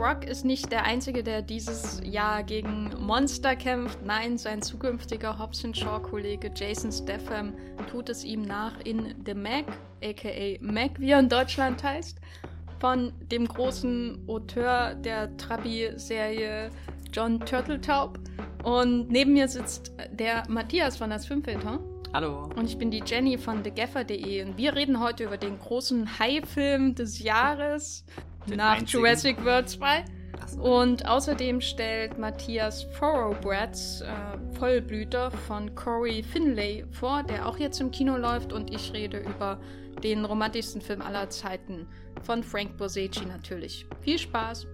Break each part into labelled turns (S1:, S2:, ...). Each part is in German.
S1: Rock ist nicht der Einzige, der dieses Jahr gegen Monster kämpft. Nein, sein zukünftiger Hobson Shaw-Kollege Jason Statham tut es ihm nach in The Mac, aka Mac, wie er in Deutschland heißt, von dem großen Auteur der Trabi-Serie John Turtletaub. Und neben mir sitzt der Matthias von das Filmfilter.
S2: Hallo.
S1: Und ich bin die Jenny von thegaffer.de und wir reden heute über den großen High-Film des Jahres
S2: Den
S1: nach
S2: einzigen.
S1: Jurassic World 2.
S2: Ach so.
S1: Und außerdem stellt Matthias Thoroughbreds äh, Vollblüter von Corey Finlay vor, der auch jetzt im Kino läuft. Und ich rede über den romantischsten Film aller Zeiten von Frank Borsecchi natürlich. Viel Spaß!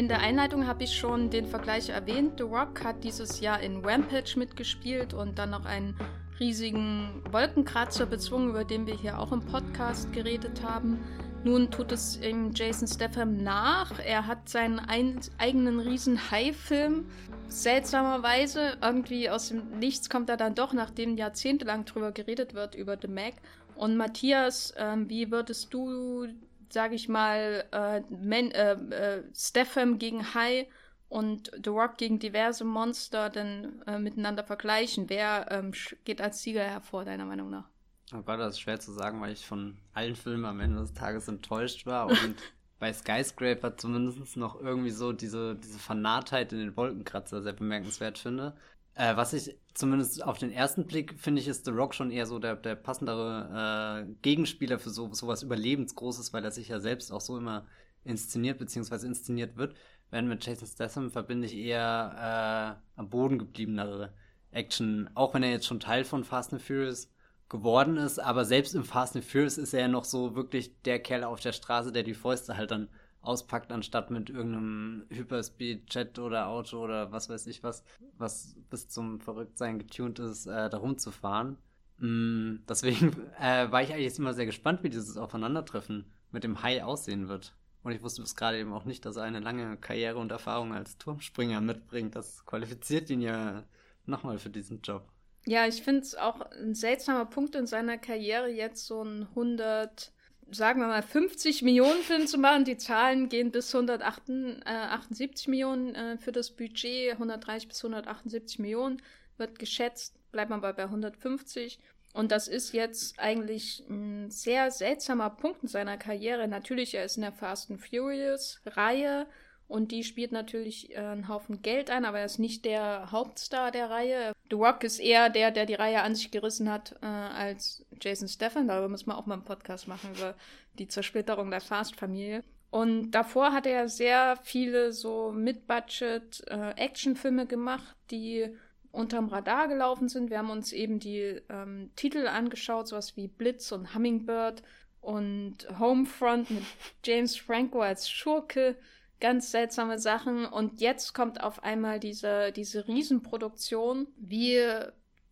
S1: In der Einleitung habe ich schon den Vergleich erwähnt. The Rock hat dieses Jahr in Rampage mitgespielt und dann noch einen riesigen Wolkenkratzer bezwungen, über den wir hier auch im Podcast geredet haben. Nun tut es ihm Jason Statham nach. Er hat seinen ein eigenen riesen Hai-Film. Seltsamerweise, irgendwie aus dem Nichts kommt er dann doch, nachdem jahrzehntelang drüber geredet wird, über The Mac. Und Matthias, ähm, wie würdest du sage ich mal, äh, Men, äh, äh, Statham gegen Hai und The Rock gegen diverse Monster dann äh, miteinander vergleichen. Wer ähm, geht als Sieger hervor, deiner Meinung nach?
S2: Oh Gott, das ist schwer zu sagen, weil ich von allen Filmen am Ende des Tages enttäuscht war und bei Skyscraper zumindest noch irgendwie so diese, diese Vernarrtheit in den Wolkenkratzer sehr bemerkenswert finde. Äh, was ich zumindest auf den ersten Blick finde ich, ist The Rock schon eher so der, der passendere äh, Gegenspieler für so sowas Überlebensgroßes, weil er sich ja selbst auch so immer inszeniert bzw. inszeniert wird. Während mit Jason Statham verbinde ich eher äh, am Boden gebliebenere Action, auch wenn er jetzt schon Teil von Fast and Furious geworden ist, aber selbst im Fast and Furious ist er ja noch so wirklich der Kerl auf der Straße, der die Fäuste halt dann auspackt, anstatt mit irgendeinem Hyperspeed-Jet oder Auto oder was weiß ich was, was bis zum Verrücktsein getuned ist, äh, da rumzufahren. Mm, deswegen äh, war ich eigentlich jetzt immer sehr gespannt, wie dieses Aufeinandertreffen mit dem Hai aussehen wird. Und ich wusste bis gerade eben auch nicht, dass er eine lange Karriere und Erfahrung als Turmspringer mitbringt. Das qualifiziert ihn ja nochmal für diesen Job.
S1: Ja, ich finde es auch ein seltsamer Punkt in seiner Karriere, jetzt so ein 100, sagen wir mal 50 Millionen Film zu machen. Die Zahlen gehen bis 178 Millionen äh, für das Budget, 130 bis 178 Millionen wird geschätzt, bleibt man bei, bei 150. Und das ist jetzt eigentlich ein sehr seltsamer Punkt in seiner Karriere. Natürlich, er ist in der Fast and Furious Reihe und die spielt natürlich äh, einen Haufen Geld ein, aber er ist nicht der Hauptstar der Reihe. The Rock ist eher der, der die Reihe an sich gerissen hat, äh, als Jason Statham. Darüber müssen wir auch mal einen Podcast machen, über die Zersplitterung der Fast-Familie. Und davor hat er sehr viele so Mid-Budget-Actionfilme gemacht, die unterm Radar gelaufen sind. Wir haben uns eben die ähm, Titel angeschaut, sowas wie Blitz und Hummingbird und Homefront mit James Franco als Schurke. Ganz seltsame Sachen. Und jetzt kommt auf einmal diese, diese Riesenproduktion. Wie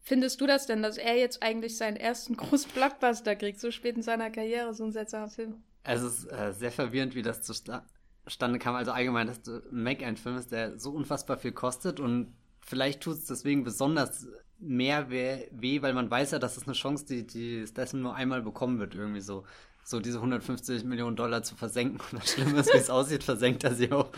S1: findest du das denn, dass er jetzt eigentlich seinen ersten großen Blockbuster kriegt, so spät in seiner Karriere, so ein seltsamer Film?
S2: Es ist äh, sehr verwirrend, wie das zustande kam. Also allgemein, dass ein Mac ein Film ist, der so unfassbar viel kostet und vielleicht tut es deswegen besonders mehr weh, weh, weil man weiß ja, dass es eine Chance, die, die Statham nur einmal bekommen wird, irgendwie so. So diese 150 Millionen Dollar zu versenken. Und das Schlimme ist, wie es aussieht, versenkt er sie auch.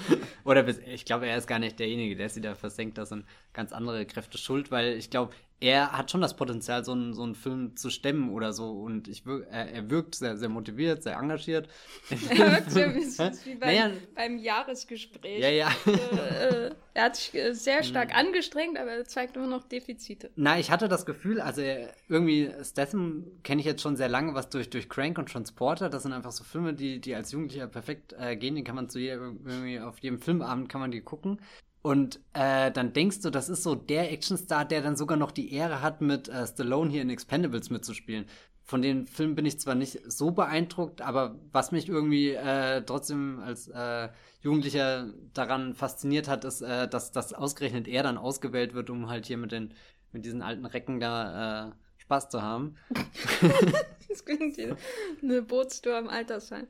S2: Oder ich glaube, er ist gar nicht derjenige, der sie da versenkt. Das sind ganz andere Kräfte schuld, weil ich glaube, er hat schon das Potenzial, so einen, so einen Film zu stemmen oder so. Und ich wir, er, er wirkt sehr, sehr motiviert, sehr engagiert.
S1: Er wirkt so ein bisschen wie beim,
S2: Naja.
S1: beim Jahresgespräch.
S2: Ja, ja.
S1: Äh, äh, er hat sich äh, sehr stark angestrengt, aber er zeigt immer noch Defizite.
S2: Na, ich hatte das Gefühl, also irgendwie Statham kenne ich jetzt schon sehr lange, was durch, durch Crank und Transporter, das sind einfach so Filme, die, die als Jugendlicher perfekt äh, gehen, die kann man zu jedem, irgendwie auf jedem Filmabend kann man die gucken. Und äh, dann denkst du, das ist so der Actionstar, der dann sogar noch die Ehre hat, mit äh, Stallone hier in Expendables mitzuspielen. Von den Filmen bin ich zwar nicht so beeindruckt, aber was mich irgendwie äh, trotzdem als äh, Jugendlicher daran fasziniert hat, ist, äh, dass, dass ausgerechnet er dann ausgewählt wird, um halt hier mit den mit diesen alten Recken da äh, Spaß zu haben.
S1: Das klingt wie eine Bootstour im Altersheim.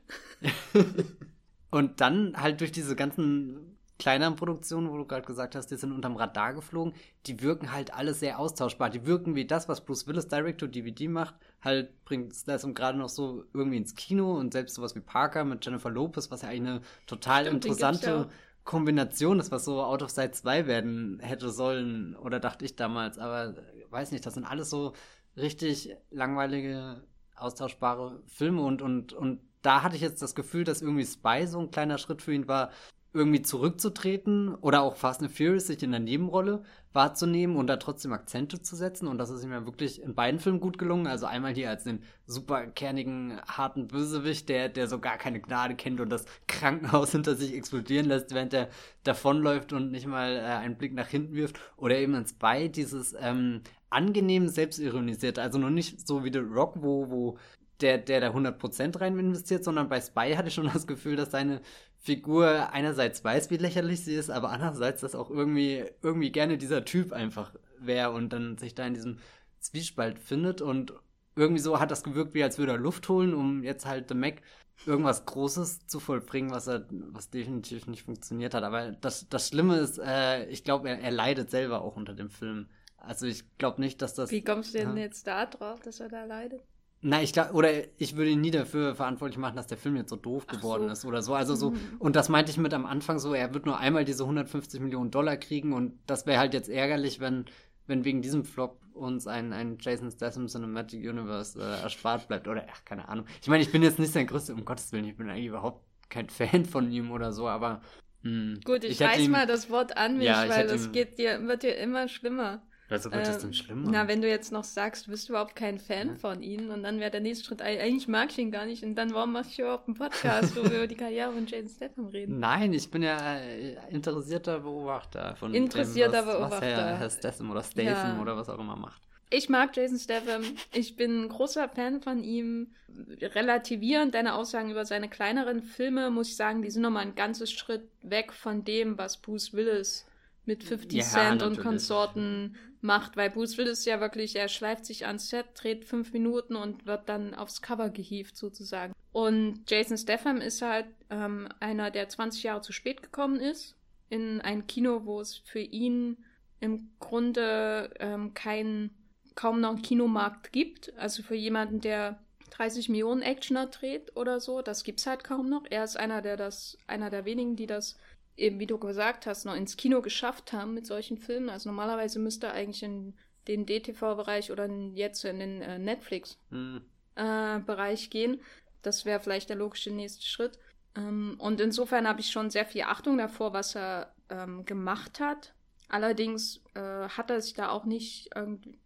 S2: Und dann halt durch diese ganzen kleineren Produktionen, wo du gerade gesagt hast, die sind unterm Radar geflogen, die wirken halt alle sehr austauschbar. Die wirken wie das, was Bruce Willis Direct-to-DVD macht, halt bringt Statham gerade noch so irgendwie ins Kino und selbst sowas wie Parker mit Jennifer Lopez, was ja eigentlich eine total Stimmt, interessante Kombination ist, was so Out of Sight 2 werden hätte sollen, oder dachte ich damals, aber weiß nicht, das sind alles so richtig langweilige, austauschbare Filme und, und, und da hatte ich jetzt das Gefühl, dass irgendwie Spy so ein kleiner Schritt für ihn war, irgendwie zurückzutreten oder auch Fast and Furious sich in der Nebenrolle wahrzunehmen und da trotzdem Akzente zu setzen. Und das ist ihm ja wirklich in beiden Filmen gut gelungen. Also einmal hier als den super kernigen, harten Bösewicht, der, der so gar keine Gnade kennt und das Krankenhaus hinter sich explodieren lässt, während er davonläuft und nicht mal äh, einen Blick nach hinten wirft. Oder eben ins Spy dieses ähm, angenehm selbstironisiert. Also noch nicht so wie The Rock, wo, wo der, der da 100% rein investiert, sondern bei Spy hatte ich schon das Gefühl, dass seine Figur einerseits weiß, wie lächerlich sie ist, aber andererseits, dass auch irgendwie, irgendwie gerne dieser Typ einfach wäre und dann sich da in diesem Zwiespalt findet und irgendwie so hat das gewirkt, wie als würde er Luft holen, um jetzt halt The Mac irgendwas Großes zu vollbringen, was er, was definitiv nicht funktioniert hat. Aber das, das Schlimme ist, äh, ich glaube, er, er leidet selber auch unter dem Film. Also ich glaube nicht, dass das.
S1: Wie kommst du denn ja. jetzt da drauf, dass er da leidet?
S2: Na, ich glaube, oder ich würde ihn nie dafür verantwortlich machen, dass der Film jetzt so doof geworden so. ist oder so. Also so, mhm. und das meinte ich mit am Anfang so, er wird nur einmal diese 150 Millionen Dollar kriegen und das wäre halt jetzt ärgerlich, wenn, wenn wegen diesem Flop uns ein, ein Jason Statham Cinematic Universe äh, erspart bleibt. Oder ach, keine Ahnung. Ich meine, ich bin jetzt nicht sein größter, um Gottes Willen, ich bin eigentlich überhaupt kein Fan von ihm oder so, aber.
S1: Mh, hm, Gut, ich, ich reiß ihm, mal das Wort an mich, ja, weil das geht dir, wird dir immer schlimmer.
S2: Also wird das denn schlimmer?
S1: Na, wenn du jetzt noch sagst, du bist überhaupt kein Fan ja. von ihnen und dann wäre der nächste Schritt, eigentlich mag ich ihn gar nicht und dann warum machst du überhaupt einen Podcast, wo wir über die Karriere von Jason Statham reden?
S2: Nein, ich bin ja äh, interessierter Beobachter von
S1: interessierter
S2: dem, was,
S1: Beobachter. was
S2: Herr, Herr Statham oder Statham ja. oder was auch immer macht.
S1: Ich mag Jason Statham. Ich bin ein großer Fan von ihm. Relativierend deine Aussagen über seine kleineren Filme, muss ich sagen, die sind nochmal ein ganzes Schritt weg von dem, was Bruce Willis mit 50 ja, Cent natürlich. und Konsorten macht, weil Bruce Willis ja wirklich, er schleift sich ans Set, dreht fünf Minuten und wird dann aufs Cover gehievt sozusagen. Und Jason Statham ist halt ähm, einer, der 20 Jahre zu spät gekommen ist, in ein Kino, wo es für ihn im Grunde ähm, kein, kaum noch einen Kinomarkt gibt. Also für jemanden, der 30 Millionen Actioner dreht oder so, das gibt's halt kaum noch. Er ist einer, der das, einer der wenigen, die das eben, wie du gesagt hast, noch ins Kino geschafft haben mit solchen Filmen. Also normalerweise müsste er eigentlich in den DTV-Bereich oder jetzt in den äh, Netflix-Bereich hm. äh, gehen. Das wäre vielleicht der logische nächste Schritt. Ähm, und insofern habe ich schon sehr viel Achtung davor, was er ähm, gemacht hat. Allerdings äh, hat er sich da auch nicht,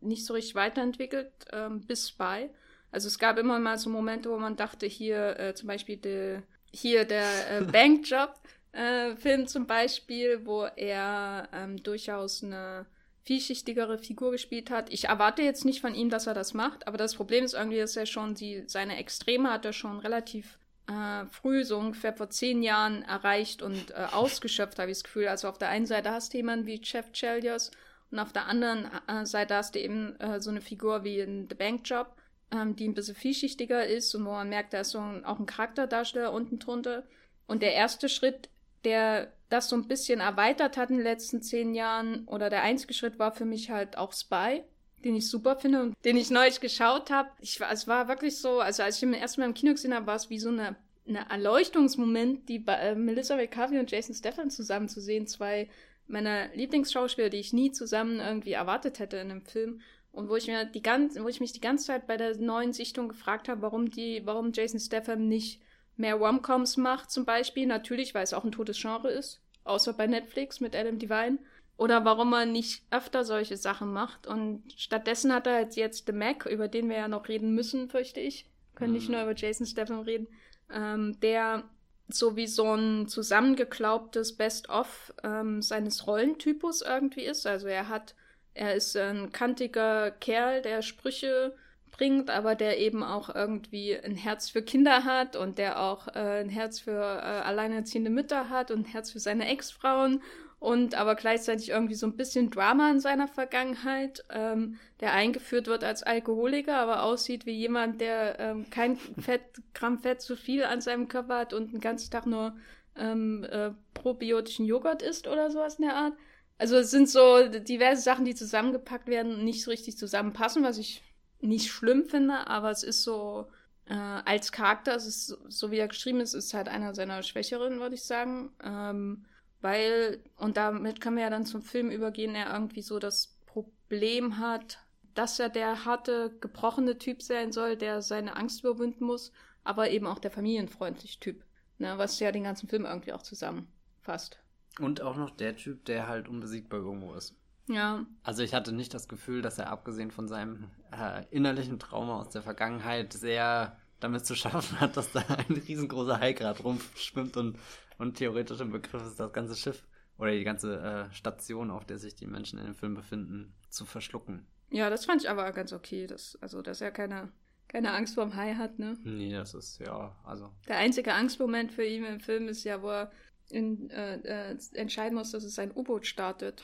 S1: nicht so richtig weiterentwickelt ähm, bis bei. Also es gab immer mal so Momente, wo man dachte, hier äh, zum Beispiel de, hier der äh, Bankjob, äh, Film zum Beispiel, wo er ähm, durchaus eine vielschichtigere Figur gespielt hat. Ich erwarte jetzt nicht von ihm, dass er das macht, aber das Problem ist irgendwie, dass er schon die, seine Extreme hat er schon relativ äh, früh, so ungefähr vor zehn Jahren erreicht und äh, ausgeschöpft, habe ich das Gefühl. Also auf der einen Seite hast du jemanden wie Jeff Chelios und auf der anderen äh, Seite hast du eben äh, so eine Figur wie in The Bank Job, ähm, die ein bisschen vielschichtiger ist und wo man merkt, da ist so ein, auch ein Charakterdarsteller unten drunter. Und der erste Schritt der das so ein bisschen erweitert hat in den letzten zehn Jahren. Oder der einzige Schritt war für mich halt auch Spy, den ich super finde und den ich neulich geschaut habe. es war wirklich so, also als ich ihn erstmal im Kino gesehen habe, war es wie so eine, eine Erleuchtungsmoment, die bei, äh, Melissa McCarthy und Jason Statham zusammen zu sehen. Zwei meiner Lieblingsschauspieler, die ich nie zusammen irgendwie erwartet hätte in einem Film. Und wo ich mir die ganze, wo ich mich die ganze Zeit bei der neuen Sichtung gefragt habe, warum die, warum Jason Statham nicht mehr Romcoms macht zum Beispiel, natürlich, weil es auch ein totes Genre ist, außer bei Netflix mit Adam Devine. Oder warum er nicht öfter solche Sachen macht. Und stattdessen hat er jetzt The Mac, über den wir ja noch reden müssen, fürchte ich. Können mhm. nicht nur über Jason Statham reden. Ähm, der so wie so ein zusammengeklaubtes Best-of ähm, seines Rollentypus irgendwie ist. Also er hat, er ist ein kantiger Kerl, der Sprüche bringt, aber der eben auch irgendwie ein Herz für Kinder hat und der auch äh, ein Herz für äh, alleinerziehende Mütter hat und ein Herz für seine Ex-Frauen und aber gleichzeitig irgendwie so ein bisschen Drama in seiner Vergangenheit, ähm, der eingeführt wird als Alkoholiker, aber aussieht wie jemand, der ähm, kein Fett, Gramm Fett zu viel an seinem Körper hat und den ganzen Tag nur ähm, äh, probiotischen Joghurt isst oder sowas in der Art. Also es sind so diverse Sachen, die zusammengepackt werden und nicht so richtig zusammenpassen, was ich nicht schlimm finde, aber es ist so äh, als Charakter, es ist so, wie er geschrieben ist, ist halt einer seiner Schwächeren, würde ich sagen. Ähm, weil, und damit können wir ja dann zum Film übergehen, er irgendwie so das Problem hat, dass er der harte, gebrochene Typ sein soll, der seine Angst überwinden muss, aber eben auch der familienfreundliche Typ. Ne, was ja den ganzen Film irgendwie auch zusammenfasst.
S2: Und auch noch der Typ, der halt unbesiegbar irgendwo ist.
S1: Ja.
S2: Also ich hatte nicht das Gefühl, dass er abgesehen von seinem äh, innerlichen Trauma aus der Vergangenheit sehr damit zu schaffen hat, dass da ein riesengroßer Hai gerade rumschwimmt und, und theoretisch im Begriff ist, das ganze Schiff oder die ganze äh, Station, auf der sich die Menschen in dem Film befinden, zu verschlucken.
S1: Ja, das fand ich aber ganz okay. Dass, also, dass er keine, keine Angst vorm Hai hat, ne?
S2: Nee, das ist, ja, also.
S1: Der einzige Angstmoment für ihn im Film ist ja, wo er in, äh, äh, entscheiden muss, dass es ein U-Boot startet,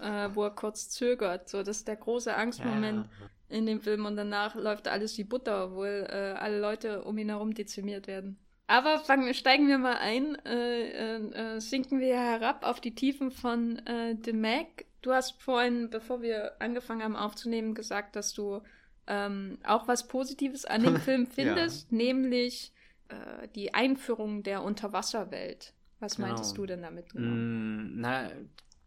S1: äh, wo er kurz zögert. So, das ist der große Angstmoment ja. in dem Film und danach läuft alles wie Butter, obwohl äh, alle Leute um ihn herum dezimiert werden. Aber fangen, steigen wir mal ein, äh, äh, sinken wir herab auf die Tiefen von äh, The Mac. Du hast vorhin, bevor wir angefangen haben aufzunehmen, gesagt, dass du ähm, auch was Positives an dem Film findest, ja. nämlich die Einführung der Unterwasserwelt. Was genau. meintest du denn damit?
S2: Genau? Mm, na,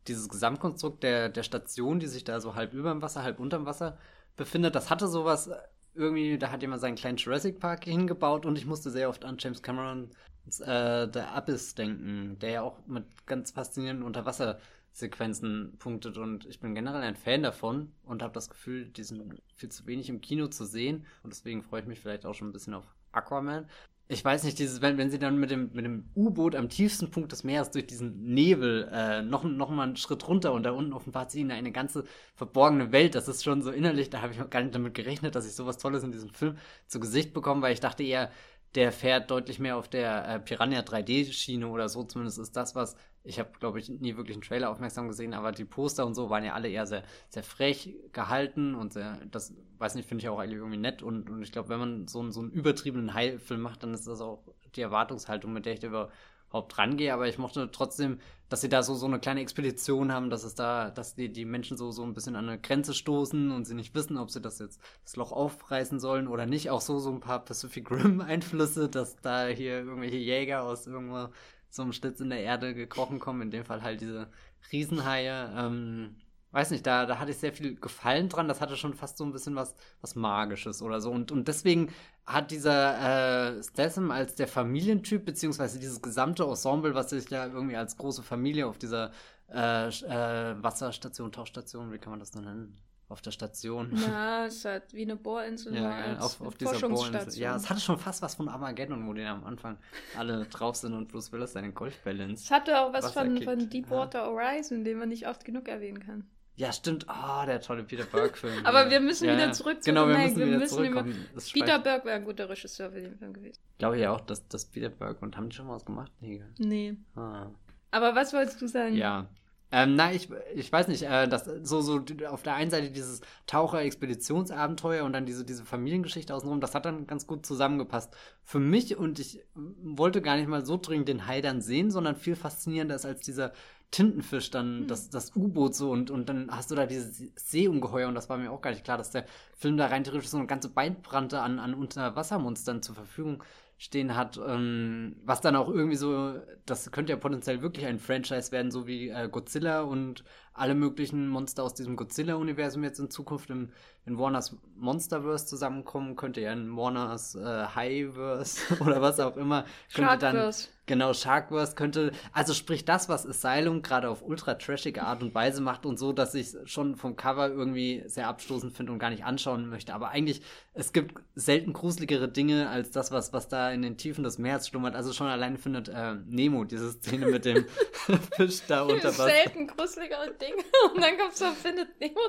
S2: dieses Gesamtkonstrukt der, der Station, die sich da so halb über dem Wasser, halb unterm Wasser befindet, das hatte sowas äh, irgendwie, da hat jemand seinen kleinen Jurassic Park hingebaut und ich musste sehr oft an James Cameron äh, The Abyss denken, der ja auch mit ganz faszinierenden Unterwassersequenzen punktet und ich bin generell ein Fan davon und habe das Gefühl, die sind viel zu wenig im Kino zu sehen und deswegen freue ich mich vielleicht auch schon ein bisschen auf Aquaman ich weiß nicht, dieses, wenn, wenn sie dann mit dem, mit dem U-Boot am tiefsten Punkt des Meeres durch diesen Nebel äh, noch, noch mal einen Schritt runter und da unten offenbart sie ihnen eine ganze verborgene Welt. Das ist schon so innerlich, da habe ich auch gar nicht damit gerechnet, dass ich sowas Tolles in diesem Film zu Gesicht bekomme, weil ich dachte eher, der fährt deutlich mehr auf der äh, Piranha 3D-Schiene oder so. Zumindest ist das, was ich habe, glaube ich, nie wirklich einen Trailer aufmerksam gesehen, aber die Poster und so waren ja alle eher sehr, sehr frech gehalten und sehr, das, weiß nicht, finde ich auch eigentlich irgendwie nett. Und, und ich glaube, wenn man so, einen, so einen übertriebenen High-Film macht, dann ist das auch die Erwartungshaltung, mit der ich da überhaupt rangehe. Aber ich mochte trotzdem, dass sie da so, so eine kleine Expedition haben, dass es da, dass die, die Menschen so, so ein bisschen an eine Grenze stoßen und sie nicht wissen, ob sie das jetzt das Loch aufreißen sollen oder nicht. Auch so, so ein paar Pacific Rim-Einflüsse, dass da hier irgendwelche Jäger aus irgendwo so einem Schlitz in der Erde gekrochen kommen. In dem Fall halt diese Riesenhaie. Ähm, weiß nicht, da, da hatte ich sehr viel Gefallen dran. Das hatte schon fast so ein bisschen was, was Magisches oder so. Und, und deswegen hat dieser äh, Statham als der Familientyp, beziehungsweise dieses gesamte Ensemble, was sich ja irgendwie als große Familie auf dieser äh, äh, Wasserstation, Tauchstation, wie kann man das denn nennen? auf der Station.
S1: Ja, es hat wie eine Bohrinsel.
S2: Ja, auf, auf dieser Bohrinsel. Ja, es hatte schon fast was von Armageddon, wo die am Anfang alle drauf sind und Bruce Willis seine Golfbälle
S1: Es hatte auch was von, von Deepwater ja. Horizon, den man nicht oft genug erwähnen kann.
S2: Ja, stimmt. Oh, der tolle Peter Burke-Film.
S1: Aber wir müssen ja, wieder zurück
S2: zu Genau, wir müssen wir wieder müssen zurückkommen.
S1: Peter Burke wäre ein guter Regisseur für den Film gewesen.
S2: Glaube ich ja auch, dass, dass Peter Burke. Und haben die schon mal was gemacht?
S1: Nee. Nee. Ah. Aber was wolltest du sagen?
S2: Ja, ähm, na, ich, ich weiß nicht, äh, das, so, so auf der einen Seite dieses Taucher-Expeditionsabenteuer und dann diese, diese Familiengeschichte außenrum, das hat dann ganz gut zusammengepasst für mich und ich wollte gar nicht mal so dringend den Hai dann sehen, sondern viel faszinierender ist als dieser Tintenfisch, dann hm. das, das U-Boot so und, und dann hast du da dieses Seeungeheuer und das war mir auch gar nicht klar, dass der Film da rein theoretisch so eine ganze Beinbrande an, an Unterwassermonstern zur Verfügung stehen hat, ähm, was dann auch irgendwie so, das könnte ja potenziell wirklich ein Franchise werden, so wie äh, Godzilla und alle möglichen Monster aus diesem Godzilla-Universum jetzt in Zukunft im, in Warners Monsterverse zusammenkommen, könnte ja in Warners äh, Highverse oder was auch immer, könnte dann genau Sharkverse könnte, also sprich das, was Asylum gerade auf ultra trashige Art und Weise macht und so, dass ich schon vom Cover irgendwie sehr abstoßend finde und gar nicht anschauen möchte, aber eigentlich es gibt selten gruseligere Dinge als das, was was da in den Tiefen des Meeres schlummert. Also schon alleine findet äh, Nemo diese Szene mit dem Fisch da unter Wasser.
S1: Selten gruseligere Dinge und dann kommt so findet Nemo.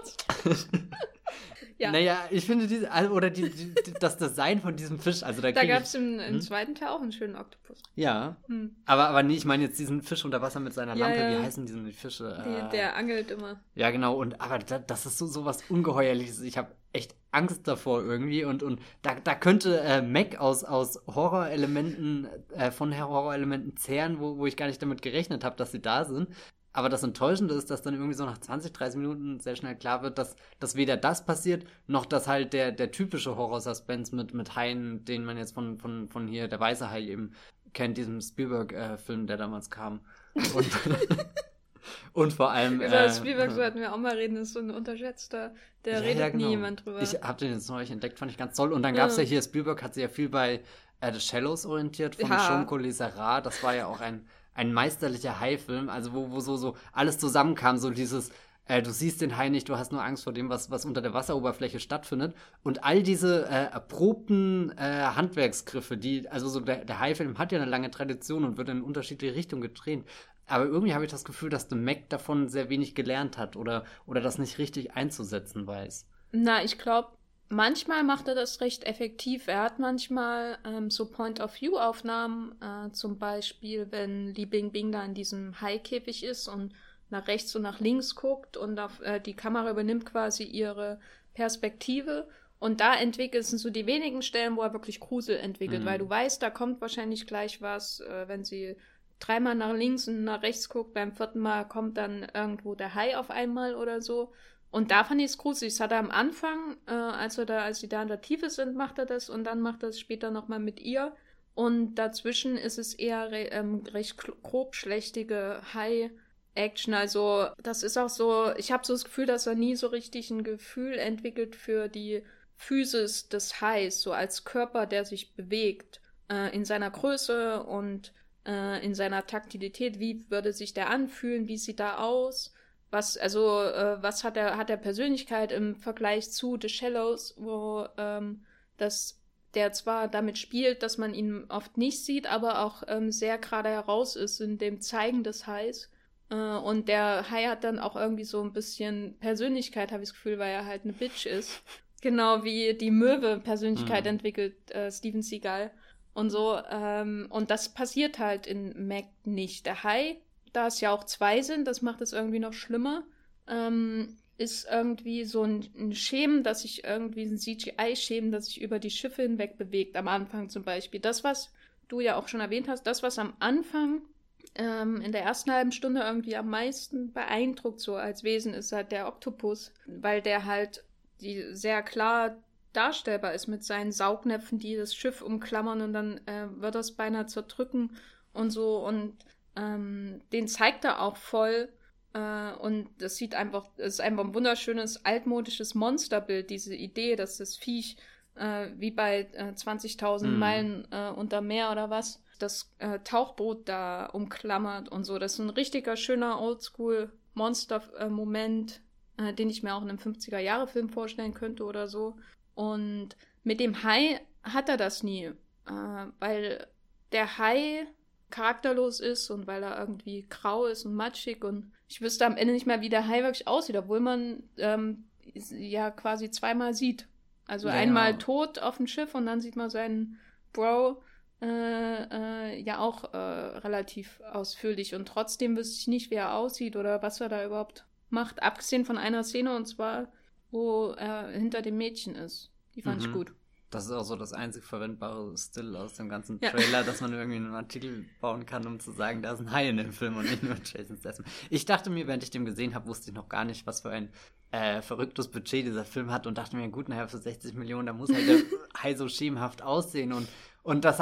S2: ja. Naja, ich finde diese, also, oder die, die, das Design von diesem Fisch, also da,
S1: da gab es im, im hm? zweiten Teil auch einen schönen Oktopus.
S2: Ja. Hm. Aber, aber nee, ich meine jetzt diesen Fisch unter Wasser mit seiner Lampe, ja. wie heißen diese Fische?
S1: Die, äh, der angelt immer.
S2: Ja, genau, und aber da, das ist so, so was Ungeheuerliches. Ich habe echt Angst davor irgendwie und, und da, da könnte äh, Mac aus, aus Horrorelementen, äh, von Horrorelementen zehren, wo, wo ich gar nicht damit gerechnet habe, dass sie da sind. Aber das Enttäuschende ist, dass dann irgendwie so nach 20, 30 Minuten sehr schnell klar wird, dass, dass weder das passiert, noch dass halt der, der typische Horror-Suspense mit, mit Haien, den man jetzt von, von, von hier, der weiße Hai eben kennt, diesem Spielberg-Film, äh, der damals kam. Und, und vor allem.
S1: Über äh, Spielberg sollten wir auch mal reden, ist so ein unterschätzter, der ja, redet ja, genau. nie jemand drüber.
S2: Ich habe den jetzt neulich entdeckt, fand ich ganz toll. Und dann gab es ja. ja hier, Spielberg hat sich ja viel bei äh, The Shallows orientiert von ja. Sean Colisera. Das war ja auch ein ein meisterlicher Hai-Film, also wo, wo so, so alles zusammenkam, so dieses, äh, du siehst den Hai nicht, du hast nur Angst vor dem, was, was unter der Wasseroberfläche stattfindet. Und all diese äh, erprobten äh, Handwerksgriffe, die, also so der, der Hai-Film hat ja eine lange Tradition und wird in unterschiedliche Richtungen gedreht. Aber irgendwie habe ich das Gefühl, dass The Mac davon sehr wenig gelernt hat oder, oder das nicht richtig einzusetzen weiß.
S1: Na, ich glaube, Manchmal macht er das recht effektiv. Er hat manchmal ähm, so Point-of-View-Aufnahmen, äh, zum Beispiel, wenn Li Bingbing da in diesem Haikäfig ist und nach rechts und nach links guckt und auf, äh, die Kamera übernimmt quasi ihre Perspektive. Und da entwickelt es so die wenigen Stellen, wo er wirklich Grusel entwickelt, mhm. weil du weißt, da kommt wahrscheinlich gleich was, äh, wenn sie dreimal nach links und nach rechts guckt, beim vierten Mal kommt dann irgendwo der Hai auf einmal oder so. Und da fand ich es gruselig. Das hat er am Anfang, äh, als, wir da, als sie da in der Tiefe sind, macht er das und dann macht er es später nochmal mit ihr. Und dazwischen ist es eher re ähm, recht grobschlächtige High-Action. Also, das ist auch so, ich habe so das Gefühl, dass er nie so richtig ein Gefühl entwickelt für die Physis des Highs, so als Körper, der sich bewegt, äh, in seiner Größe und äh, in seiner Taktilität. Wie würde sich der anfühlen? Wie sieht er aus? Was, also, äh, was hat er, hat er Persönlichkeit im Vergleich zu The Shallows, wo ähm, das, der zwar damit spielt, dass man ihn oft nicht sieht, aber auch ähm, sehr gerade heraus ist in dem Zeigen des Hais. Äh, und der Hai hat dann auch irgendwie so ein bisschen Persönlichkeit, habe ich das Gefühl, weil er halt eine Bitch ist. Genau wie die Möwe Persönlichkeit mhm. entwickelt, äh, Steven Seagal. Und so, ähm, und das passiert halt in Mac nicht. Der Hai da es ja auch zwei sind, das macht es irgendwie noch schlimmer, ähm, ist irgendwie so ein, ein Schemen, dass sich irgendwie ein CGI-Schemen, das sich über die Schiffe hinweg bewegt, am Anfang zum Beispiel. Das, was du ja auch schon erwähnt hast, das, was am Anfang ähm, in der ersten halben Stunde irgendwie am meisten beeindruckt, so als Wesen, ist halt der Oktopus, weil der halt die sehr klar darstellbar ist mit seinen Saugnäpfen, die das Schiff umklammern und dann äh, wird das beinahe zerdrücken und so. Und ähm, den zeigt er auch voll. Äh, und das sieht einfach, es ist einfach ein wunderschönes altmodisches Monsterbild, diese Idee, dass das Viech äh, wie bei äh, 20.000 mhm. Meilen äh, unter Meer oder was, das äh, Tauchboot da umklammert und so. Das ist ein richtiger, schöner Oldschool-Monster-Moment, äh, den ich mir auch in einem 50er-Jahre-Film vorstellen könnte oder so. Und mit dem Hai hat er das nie, weil der Hai charakterlos ist und weil er irgendwie grau ist und matschig und ich wüsste am Ende nicht mehr, wie der Hai wirklich aussieht, obwohl man ähm, ja quasi zweimal sieht. Also ja, einmal tot auf dem Schiff und dann sieht man seinen Bro äh, äh, ja auch äh, relativ ausführlich und trotzdem wüsste ich nicht, wie er aussieht oder was er da überhaupt macht, abgesehen von einer Szene und zwar, wo er hinter dem Mädchen ist. Die fand mhm. ich gut.
S2: Das ist auch so das einzig verwendbare Still aus dem ganzen Trailer, ja. dass man irgendwie einen Artikel bauen kann, um zu sagen, da ist ein Hai in dem Film und nicht nur Jason Statham. Ich dachte mir, während ich den gesehen habe, wusste ich noch gar nicht, was für ein äh, verrücktes Budget dieser Film hat und dachte mir, gut, naja, für 60 Millionen, da muss halt der Hai so schemenhaft aussehen und und das,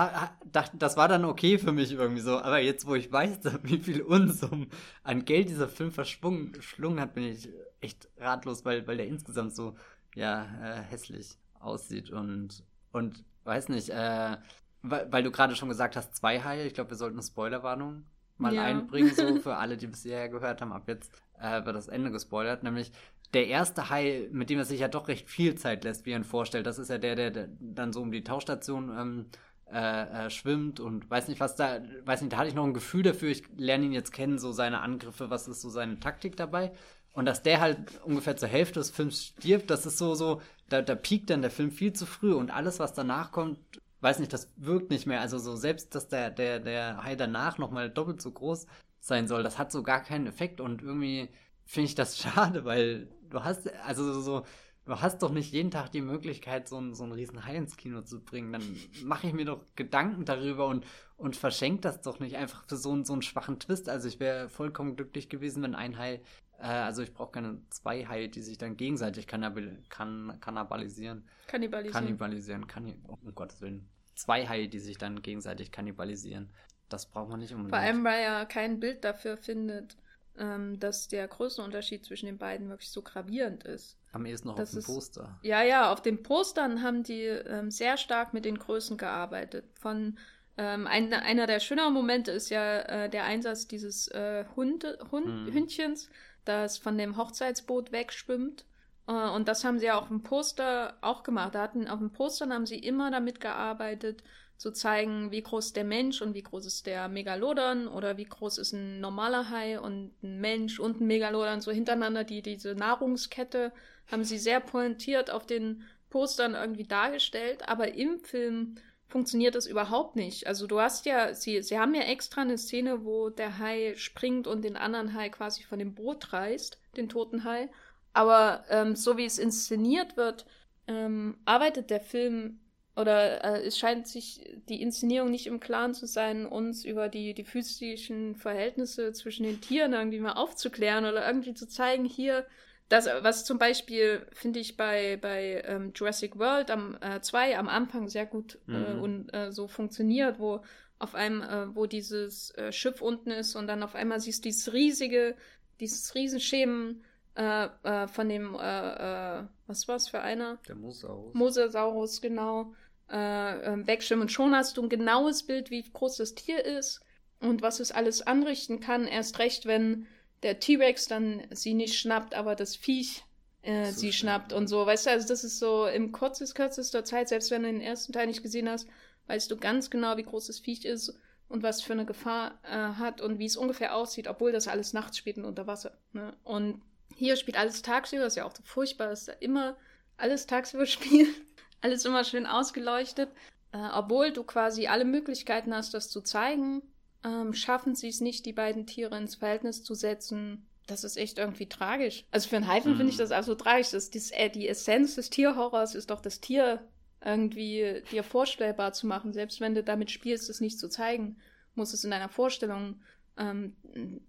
S2: das war dann okay für mich irgendwie so. Aber jetzt, wo ich weiß, wie viel Unsummen an Geld dieser Film verschlungen hat, bin ich echt ratlos, weil, weil der insgesamt so, ja, äh, hässlich aussieht und, und weiß nicht, äh, weil, weil du gerade schon gesagt hast, zwei Haie, ich glaube, wir sollten eine Spoilerwarnung mal ja. einbringen, so für alle, die bisher gehört haben. Ab jetzt äh, wird das Ende gespoilert, nämlich der erste Hai, mit dem er sich ja doch recht viel Zeit lässt, wie er ihn vorstellt, das ist ja der, der, der dann so um die Tauchstation ähm, äh, äh, schwimmt und weiß nicht, was da, weiß nicht, da hatte ich noch ein Gefühl dafür, ich lerne ihn jetzt kennen, so seine Angriffe, was ist so seine Taktik dabei. Und dass der halt ungefähr zur Hälfte des Films stirbt, das ist so, so, da, da piekt dann der Film viel zu früh und alles, was danach kommt, weiß nicht, das wirkt nicht mehr. Also so selbst, dass der, der, der Hai danach nochmal doppelt so groß sein soll, das hat so gar keinen Effekt und irgendwie finde ich das schade, weil du hast, also so, du hast doch nicht jeden Tag die Möglichkeit, so, ein, so einen riesen Hai ins Kino zu bringen. Dann mache ich mir doch Gedanken darüber und, und verschenke das doch nicht einfach für so, einen, so einen schwachen Twist. Also ich wäre vollkommen glücklich gewesen, wenn ein Hai, äh, also ich brauche keine zwei Haie, die sich dann gegenseitig kannibal, kann, kannibalisieren.
S1: Kannibalisieren.
S2: Kannibalisieren, kanni oh, um Gottes Willen. Zwei Haie, die sich dann gegenseitig kannibalisieren. Das braucht man nicht unbedingt.
S1: Vor allem, weil er kein Bild dafür findet, ähm, dass der Größenunterschied zwischen den beiden wirklich so gravierend ist.
S2: Am ehesten noch
S1: Das
S2: auf dem
S1: ist-
S2: Poster.
S1: Ja, ja, auf den Postern haben die ähm, sehr stark mit den Größen gearbeitet. Von ähm, ein, einer der schöneren Momente ist ja äh, der Einsatz dieses äh, Hunde, Hund,
S2: Mhm.
S1: Hündchens, das von dem Hochzeitsboot wegschwimmt. Äh, und das haben sie ja auf dem Poster auch gemacht. Da hatten, auf den Postern haben sie immer damit gearbeitet, zu zeigen, wie groß der Mensch und wie groß ist der Megalodon oder wie groß ist ein normaler Hai und ein Mensch und ein Megalodon so hintereinander, die diese Nahrungskette haben sie sehr pointiert auf den Postern irgendwie dargestellt, aber im Film funktioniert das überhaupt nicht. Also du hast ja, sie, sie haben ja extra eine Szene, wo der Hai springt und den anderen Hai quasi von dem Boot reißt, den toten Hai. Aber ähm, so wie es inszeniert wird, ähm, arbeitet der Film oder äh, es scheint sich die Inszenierung nicht im Klaren zu sein, uns über die, die physischen Verhältnisse zwischen den Tieren irgendwie mal aufzuklären oder irgendwie zu zeigen, hier, das, was zum Beispiel, finde ich, bei, bei ähm, Jurassic World am 2 am Anfang sehr gut äh,
S2: Mhm.
S1: und äh, so funktioniert, wo auf einem, äh, wo dieses äh, Schiff unten ist und dann auf einmal siehst du dieses riesige, dieses Riesenschemen äh, äh, von dem, äh, äh, was war's für einer?
S2: Der Mosaurus.
S1: Mosasaurus, genau, äh, ähm, wegschwimmen. Und schon hast du ein genaues Bild, wie groß das Tier ist und was es alles anrichten kann. Erst recht, wenn der T-Rex dann sie nicht schnappt, aber das Viech äh,
S2: So
S1: sie schnappt und so. Weißt du, also das ist so im kurzes, kürzester Zeit, selbst wenn du den ersten Teil nicht gesehen hast, weißt du ganz genau, wie groß das Viech ist und was für eine Gefahr äh, hat und wie es ungefähr aussieht, obwohl das alles nachts spielt und unter Wasser. Ne? Und hier spielt alles tagsüber, ist ja auch so furchtbar, dass da immer alles tagsüber spielt, alles immer schön ausgeleuchtet. Äh, obwohl du quasi alle Möglichkeiten hast, das zu zeigen, ähm, schaffen sie es nicht, die beiden Tiere ins Verhältnis zu setzen. Das ist echt irgendwie tragisch. Also für einen Haifen
S2: Mhm.
S1: finde ich das absolut tragisch. Das, das, äh, die Essenz des Tierhorrors ist doch das Tier irgendwie dir vorstellbar zu machen. Selbst wenn du damit spielst, es nicht zu zeigen, muss es in deiner Vorstellung ähm,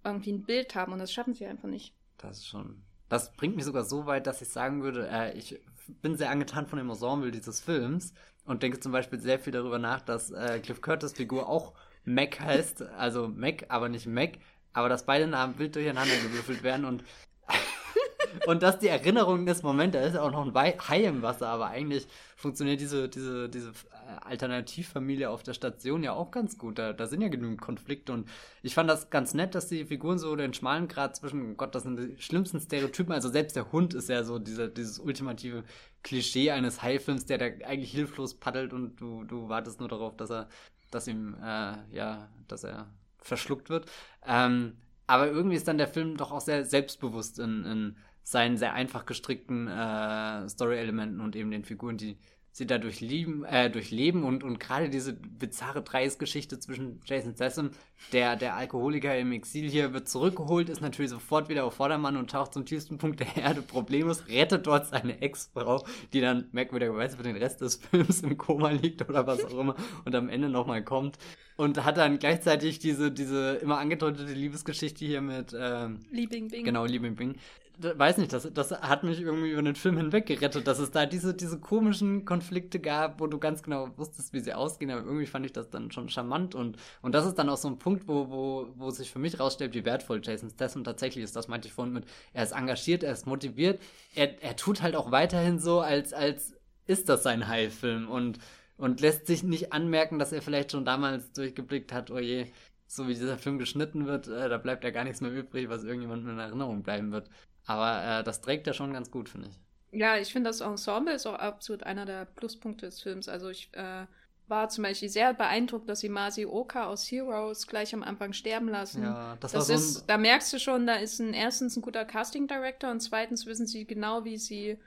S1: irgendwie ein Bild haben und das schaffen sie einfach nicht.
S2: Das ist schon. Das bringt mich sogar so weit, dass ich sagen würde, äh, ich bin sehr angetan von dem Ensemble dieses Films und denke zum Beispiel sehr viel darüber nach, dass äh, Cliff Curtis Figur auch Mac heißt, also Mac, aber nicht Mac, aber dass beide Namen wild durcheinander gewürfelt werden und und dass die Erinnerung des Moments, da ist auch noch ein Hai im Wasser, aber eigentlich funktioniert diese, diese, diese äh, Alternativfamilie auf der Station ja auch ganz gut. Da, da sind ja genügend Konflikte und ich fand das ganz nett, dass die Figuren so den schmalen Grad zwischen, Gott, das sind die schlimmsten Stereotypen. Also selbst der Hund ist ja so dieser, dieses ultimative Klischee eines Haifilms, der da eigentlich hilflos paddelt und du, du wartest nur darauf, dass er, dass ihm, äh, ja, dass er verschluckt wird. Ähm, aber irgendwie ist dann der Film doch auch sehr selbstbewusst in, in seinen sehr einfach gestrickten äh, Story-Elementen und eben den Figuren, die sie da durchleben, äh, durchleben und, und gerade diese bizarre Dreiecksgeschichte zwischen Jason Statham, der, der Alkoholiker im Exil hier, wird zurückgeholt, ist natürlich sofort wieder auf Vordermann und taucht zum tiefsten Punkt der Erde problemlos, rettet dort seine Ex-Frau, die dann merkwürdigerweise für den Rest des Films im Koma liegt oder was auch immer und am Ende nochmal kommt und hat dann gleichzeitig diese, diese immer angedeutete Liebesgeschichte hier mit, ähm,
S1: Li Bing Bing.
S2: Genau, Li Bing. Weiß nicht, das, das hat mich irgendwie über den Film hinweg gerettet, dass es da diese, diese komischen Konflikte gab, wo du ganz genau wusstest, wie sie ausgehen, aber irgendwie fand ich das dann schon charmant und, und das ist dann auch so ein Punkt, wo, wo, wo sich für mich rausstellt, wie wertvoll Jason Statham tatsächlich ist. Das meinte ich vorhin mit, er ist engagiert, er ist motiviert, er, er tut halt auch weiterhin so, als, als ist das sein Heilfilm und, und lässt sich nicht anmerken, dass er vielleicht schon damals durchgeblickt hat, oh je, so wie dieser Film geschnitten wird, äh, da bleibt ja gar nichts mehr übrig, was irgendjemandem in Erinnerung bleiben wird. Aber äh, das trägt er schon ganz gut, finde ich.
S1: Ja, ich finde das Ensemble ist auch absolut einer der Pluspunkte des Films. Also ich, äh, war zum Beispiel sehr beeindruckt, dass sie Masi Oka aus Heroes gleich am Anfang sterben lassen.
S2: Ja, das,
S1: Das
S2: war so
S1: ist,
S2: ein,
S1: da merkst du schon, da ist ein, erstens ein guter Casting Director und zweitens wissen sie genau, wie sie,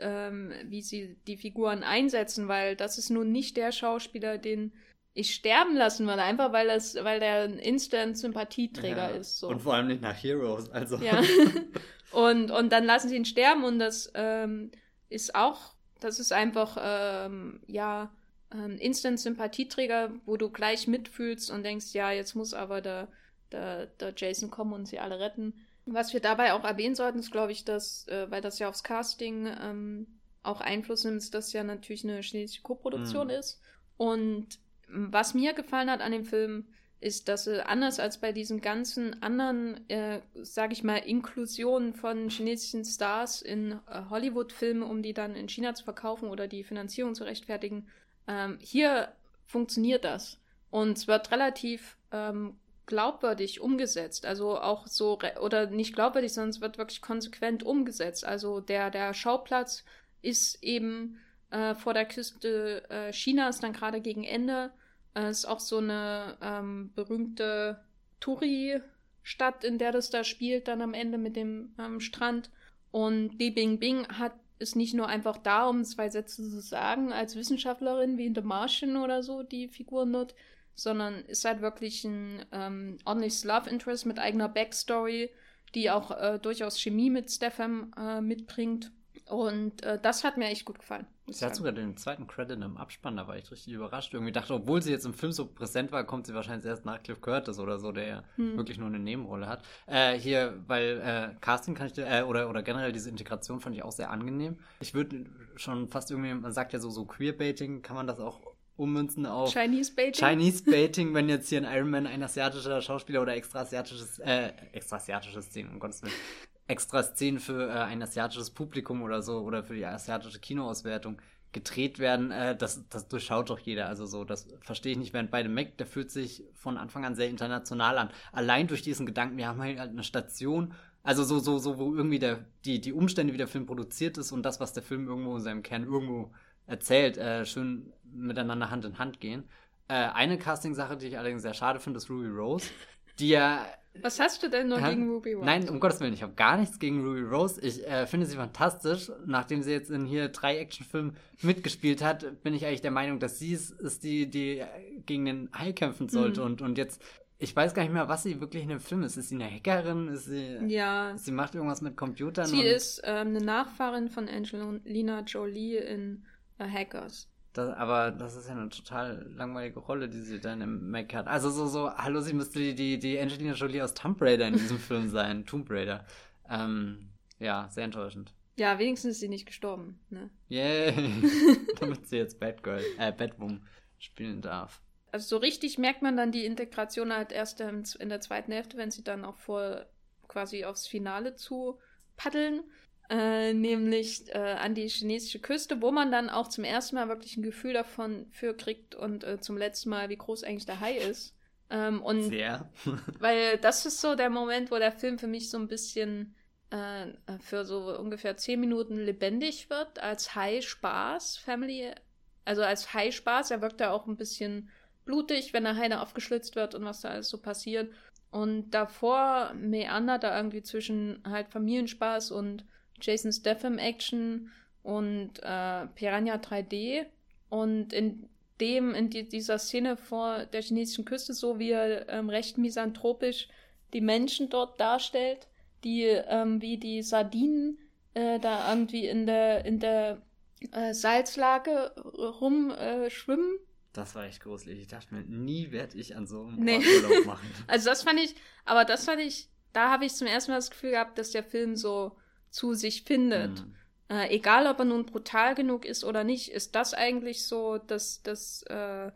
S1: ähm, wie sie die Figuren einsetzen, weil das ist nun nicht der Schauspieler, den ich sterben lassen würde, einfach weil das, weil der ein Instant Sympathieträger
S2: ja.
S1: ist. So.
S2: Und vor allem nicht nach Heroes. Also.
S1: Ja. und, und dann lassen sie ihn sterben und das ähm, ist auch, das ist einfach, ähm, ja, ein Instant-Sympathieträger, wo du gleich mitfühlst und denkst, ja, jetzt muss aber der, der, der Jason kommen und sie alle retten. Was wir dabei auch erwähnen sollten, ist, glaube ich, dass, äh, weil das ja aufs Casting ähm, auch Einfluss nimmt, dass das ja natürlich eine chinesische Koproduktion
S2: Mhm.
S1: ist. Und was mir gefallen hat an dem Film, ist, dass sie anders als bei diesen ganzen anderen, äh, sage ich mal, Inklusionen von chinesischen Stars in äh, Hollywood-Filme, um die dann in China zu verkaufen oder die Finanzierung zu rechtfertigen, ähm, hier funktioniert das. Und es wird relativ ähm, glaubwürdig umgesetzt. Also auch so, oder nicht glaubwürdig, sondern es wird wirklich konsequent umgesetzt. Also der, der Schauplatz ist eben äh, vor der Küste äh, Chinas, dann gerade gegen Ende. Äh, ist auch so eine ähm, berühmte Touri-Stadt, in der das da spielt, dann am Ende mit dem ähm, Strand. Und Li Bingbing hat ist nicht nur einfach da, um zwei Sätze zu sagen, als Wissenschaftlerin wie in The Martian oder so, die Figuren dort, sondern ist halt wirklich ein ähm, ordentliches Love Interest mit eigener Backstory, die auch äh, durchaus Chemie mit Stefan äh, mitbringt. Und äh, das hat mir echt gut gefallen.
S2: Sie hat sogar den zweiten Credit im Abspann, da war ich richtig überrascht. Irgendwie dachte, obwohl sie jetzt im Film so präsent war, kommt sie wahrscheinlich erst nach Cliff Curtis oder so, der ja
S1: Hm.
S2: wirklich nur eine Nebenrolle hat. Äh, hier, weil äh, Casting kann ich dir, äh, oder, oder generell diese Integration fand ich auch sehr angenehm. Ich würde schon fast irgendwie, man sagt ja so, so Queerbaiting, kann man das auch ummünzen auf
S1: Chinese Baiting.
S2: Chinese Baiting, wenn jetzt hier ein Iron Man ein asiatischer Schauspieler oder extra asiatisches, äh, extra asiatische Szenen, um Gottes Willen, extra Szenen für äh, ein asiatisches Publikum oder so oder für die asiatische Kinoauswertung gedreht werden, äh, das, das durchschaut doch jeder. Also so, das verstehe ich nicht. Während bei dem Mac, der fühlt sich von Anfang an sehr international an. Allein durch diesen Gedanken, wir haben halt eine Station, also so, so, so, wo irgendwie der, die, die Umstände, wie der Film produziert ist und das, was der Film irgendwo in seinem Kern irgendwo erzählt, äh, schön miteinander Hand in Hand gehen. Äh, eine Casting-Sache, die ich allerdings sehr schade finde, ist Ruby Rose, die ja
S1: Was hast du denn noch
S2: ja,
S1: gegen Ruby Rose?
S2: Nein, um Gottes Willen, ich habe gar nichts gegen Ruby Rose. Ich äh, finde sie fantastisch. Nachdem sie jetzt in hier drei Actionfilmen mitgespielt hat, bin ich eigentlich der Meinung, dass sie es ist, die, die gegen den Hai kämpfen sollte.
S1: Mhm.
S2: Und, und jetzt, ich weiß gar nicht mehr, was sie wirklich in dem Film ist. Ist sie eine Hackerin? Ist sie,
S1: Ja,
S2: sie macht irgendwas mit Computern?
S1: sie ist ähm, eine Nachfahrin von Angelina Jolie in äh, Hackers.
S2: Das, aber das ist ja eine total langweilige Rolle, die sie dann im Mac hat. Also so, so, hallo, sie müsste die, die, die Angelina Jolie aus Tomb Raider in diesem Film sein. Tomb Raider. Ähm, ja, sehr enttäuschend.
S1: Ja, wenigstens ist sie nicht gestorben. Ne?
S2: Yay! Damit sie jetzt Batgirl, äh, Batwoman spielen darf.
S1: Also so richtig merkt man dann die Integration halt erst in der zweiten Hälfte, wenn sie dann auch vor quasi aufs Finale zu paddeln. Äh, nämlich äh, an die chinesische Küste, wo man dann auch zum ersten Mal wirklich ein Gefühl davon für kriegt und äh, zum letzten Mal, wie groß eigentlich der Hai ist. Ähm, und
S2: Sehr.
S1: Weil das ist so der Moment, wo der Film für mich so ein bisschen äh, für so ungefähr zehn Minuten lebendig wird, als High-Spaß, Family, also als High-Spaß. Er wirkt da auch ein bisschen blutig, wenn der Hai da aufgeschlitzt wird und was da alles so passiert. Und davor meandert er irgendwie zwischen halt Familienspaß und Jason Statham Action und äh, Piranha 3D. Und in dem, in die, dieser Szene vor der chinesischen Küste, so wie er ähm, recht misanthropisch die Menschen dort darstellt, die ähm, wie die Sardinen äh, da irgendwie in der, in der äh, Salzlage rumschwimmen. Äh.
S2: Das war echt gruselig. Ich dachte mir, nie werde ich an so einem
S1: Nee.
S2: Urlaub machen.
S1: Also das fand ich, aber das fand ich, da habe ich zum ersten Mal das Gefühl gehabt, dass der Film so zu sich findet.
S2: Hm.
S1: Äh, egal, ob er nun brutal genug ist oder nicht, ist das eigentlich so, dass das äh,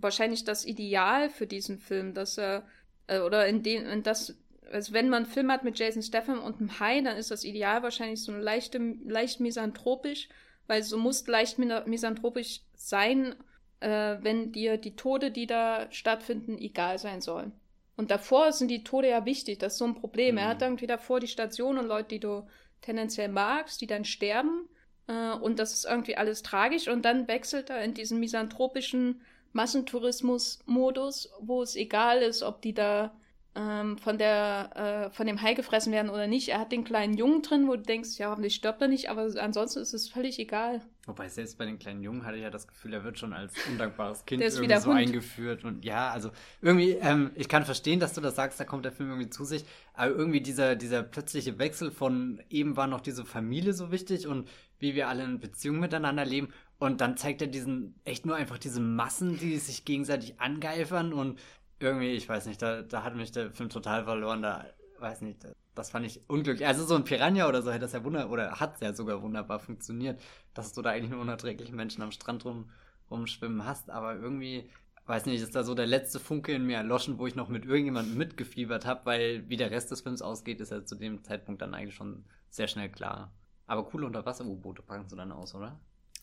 S1: wahrscheinlich das Ideal für diesen Film, dass er äh, oder in dem, in das, also wenn man einen Film hat mit Jason Statham und einem Hai, dann ist das Ideal wahrscheinlich so leichte, leicht misanthropisch, weil so muss leicht misanthropisch sein, äh, wenn dir die Tode, die da stattfinden, egal sein sollen. Und davor sind die Tode ja wichtig, das ist so ein Problem. Er
S2: Mhm.
S1: hat irgendwie davor die Station und Leute, die du tendenziell magst, die dann sterben. Äh, und das ist irgendwie alles tragisch. Und dann wechselt er in diesen misanthropischen Massentourismus-Modus, wo es egal ist, ob die da ähm, von, der, äh, von dem Hai gefressen werden oder nicht. Er hat den kleinen Jungen drin, wo du denkst, ja, hoffentlich stirbt er nicht, aber ansonsten ist es völlig egal.
S2: Wobei selbst bei den kleinen Jungen hatte ich ja das Gefühl, er wird schon als undankbares Kind irgendwie so Hund. eingeführt. Und ja, also irgendwie, ähm, ich kann verstehen, dass du das sagst, da kommt der Film irgendwie zu sich. Aber irgendwie dieser, dieser plötzliche Wechsel von eben war noch diese Familie so wichtig und wie wir alle in Beziehung miteinander leben. Und dann zeigt er diesen, echt nur einfach diese Massen, die sich gegenseitig angeifern und irgendwie, ich weiß nicht, da, da hat mich der Film total verloren. Da, weiß nicht, das fand ich unglücklich. Also so ein Piranha oder so hätte das ja wunder oder hat ja sogar wunderbar funktioniert, dass du da eigentlich nur unerträgliche Menschen am Strand rum, rumschwimmen hast. Aber irgendwie, weiß nicht, ist da so der letzte Funke in mir erloschen, wo ich noch mit irgendjemandem mitgefiebert habe, weil wie der Rest des Films ausgeht, ist ja zu dem Zeitpunkt dann eigentlich schon sehr schnell klar. Aber coole Unterwasser-U-Boote packen sie dann aus, oder?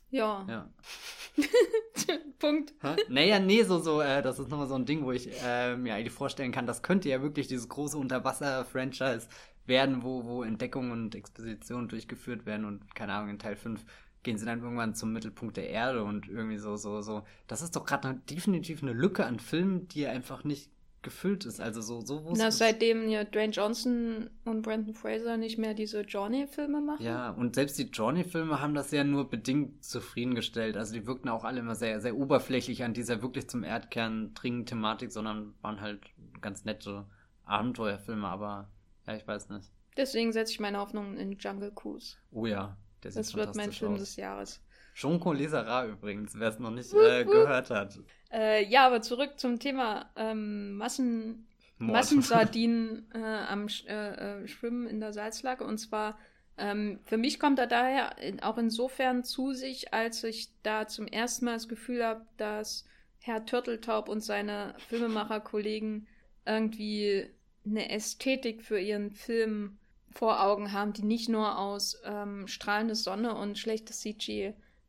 S1: Ja.
S2: Ja.
S1: Punkt.
S2: Hä? Naja, nee, so, so, äh, das ist nochmal so ein Ding, wo ich äh, mir eigentlich vorstellen kann, das könnte ja wirklich dieses große Unterwasser-Franchise werden, wo, wo Entdeckungen und Expositionen durchgeführt werden und keine Ahnung, in Teil 5 gehen sie dann irgendwann zum Mittelpunkt der Erde und irgendwie so, so, so. Das ist doch gerade definitiv eine Lücke an Filmen, die einfach nicht gefüllt ist. Also so, so
S1: Na, seitdem ja Dwayne Johnson und Brandon Fraser nicht mehr diese Johnny-Filme machen.
S2: Ja, und selbst die Johnny-Filme haben das ja nur bedingt zufriedengestellt. Also die wirkten auch alle immer sehr, sehr oberflächlich an dieser wirklich zum Erdkern dringenden Thematik, sondern waren halt ganz nette Abenteuerfilme, aber ja, ich weiß nicht.
S1: Deswegen setze ich meine Hoffnung in Jungle Cruise.
S2: Oh ja,
S1: der sieht Das wird mein Film aus. des Jahres.
S2: Jean Colesara übrigens, wer es noch nicht äh, gehört hat.
S1: Äh, ja, aber zurück zum Thema ähm, Massen, Massensardinen äh, am äh, äh, Schwimmen in der Salzlake. Und zwar, ähm, für mich kommt er daher auch insofern zu sich, als ich da zum ersten Mal das Gefühl habe, dass Herr Turteltaub und seine Filmemacherkollegen irgendwie eine Ästhetik für ihren Film vor Augen haben, die nicht nur aus ähm, strahlender Sonne und schlechtes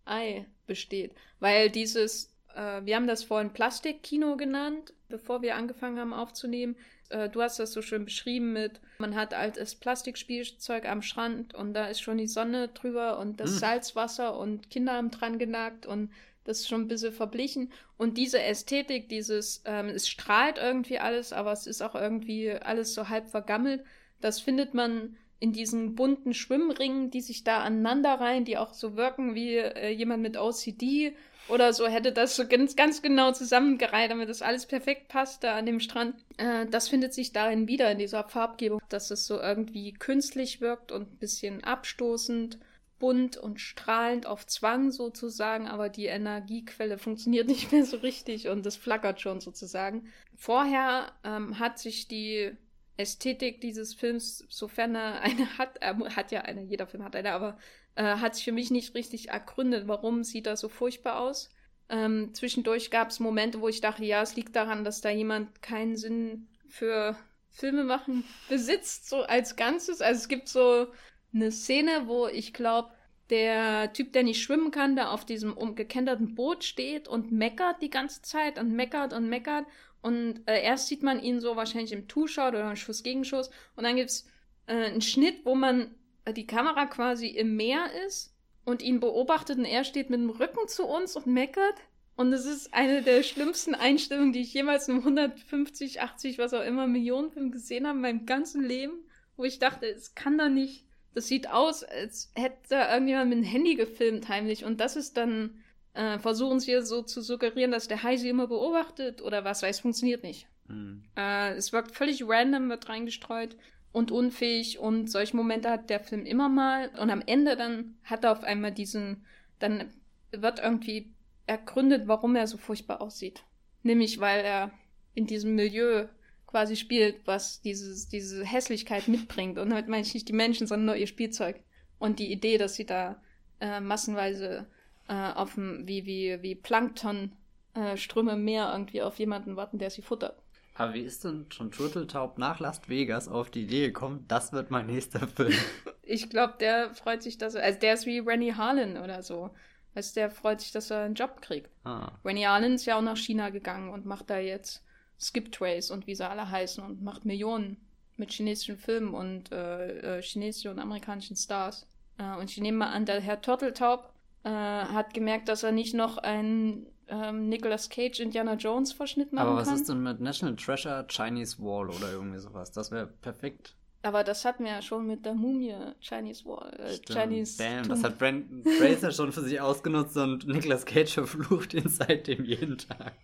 S1: CGI besteht. Weil dieses äh, wir haben das vorhin Plastikkino genannt, bevor wir angefangen haben aufzunehmen. Äh, du hast das so schön beschrieben mit, man hat altes Plastikspielzeug am Strand und da ist schon die Sonne drüber und das mhm. Salzwasser und Kinder haben dran genagt und das ist schon ein bisschen verblichen. Und diese Ästhetik, dieses, ähm, es strahlt irgendwie alles, aber es ist auch irgendwie alles so halb vergammelt. Das findet man in diesen bunten Schwimmringen, die sich da aneinander reihen, die auch so wirken wie äh, jemand mit OCD oder so hätte das so ganz, ganz genau zusammengereiht, damit das alles perfekt passt da an dem Strand. Äh, das findet sich darin wieder, in dieser Farbgebung, dass es so irgendwie künstlich wirkt und ein bisschen abstoßend, bunt und strahlend auf Zwang sozusagen, aber die Energiequelle funktioniert nicht mehr so richtig und es flackert schon sozusagen. Vorher ähm, hat sich die Ästhetik dieses Films, sofern er eine hat, er hat ja eine, jeder Film hat eine, aber äh, hat sich für mich nicht richtig ergründet, warum sieht er so furchtbar aus. Ähm, zwischendurch gab es Momente, wo ich dachte, ja, es liegt daran, dass da jemand keinen Sinn für Filme machen besitzt, so als Ganzes. Also es gibt so eine Szene, wo ich glaube, der Typ, der nicht schwimmen kann, da auf diesem umgekenterten Boot steht und meckert die ganze Zeit und meckert und meckert. Und äh, erst sieht man ihn so wahrscheinlich im Two-Shot oder im Schuss-Gegenschuss. Und dann gibt's äh, einen Schnitt, wo man die Kamera quasi im Meer ist und ihn beobachtet und er steht mit dem Rücken zu uns und meckert. Und es ist eine der schlimmsten Einstellungen, die ich jemals in 150, 80, was auch immer Millionen Filmen gesehen habe in meinem ganzen Leben, wo ich dachte, es kann doch nicht. Das sieht aus, als hätte da irgendjemand mit dem Handy gefilmt heimlich. Und das ist dann, äh, versuchen sie so zu suggerieren, dass der Hai sie immer beobachtet oder was, weil es funktioniert nicht. Mhm. Äh, es wirkt völlig random, wird reingestreut und unfähig und solche Momente hat der Film immer mal und am Ende dann hat er auf einmal diesen, dann wird irgendwie ergründet, warum er so furchtbar aussieht. Nämlich, weil er in diesem Milieu quasi spielt, was dieses, diese Hässlichkeit mitbringt. Und damit meine ich nicht die Menschen, sondern nur ihr Spielzeug. Und die Idee, dass sie da äh, massenweise äh, auf dem, wie, wie, wie Plankton äh, Ströme im Meer irgendwie auf jemanden warten, der sie futtert.
S2: Aber wie ist denn schon Turteltaub nach Las Vegas auf die Idee gekommen, das wird mein nächster Film?
S1: ich glaube, der freut sich, dass er, also der ist wie Rennie Harlan oder so. Also der freut sich, dass er einen Job kriegt. Ah. Rennie Harlan ist ja auch nach China gegangen und macht da jetzt Skip Trace und wie sie alle heißen und macht Millionen mit chinesischen Filmen und äh, äh, chinesischen und amerikanischen Stars. Äh, und ich nehme mal an, der Herr Turteltaub äh, hat gemerkt, dass er nicht noch einen ähm, Nicolas Cage Indiana Jones Verschnitt machen
S2: Aber was
S1: kann.
S2: ist denn mit National Treasure Chinese Wall oder irgendwie sowas? Das wäre perfekt.
S1: Aber das hatten wir ja schon mit der Mumie Chinese Wall. Äh,
S2: Stimmt.
S1: Chinese
S2: Damn,
S1: Tomb.
S2: das hat Brandon Fraser schon für sich ausgenutzt und Nicolas Cage verflucht ihn seitdem jeden Tag.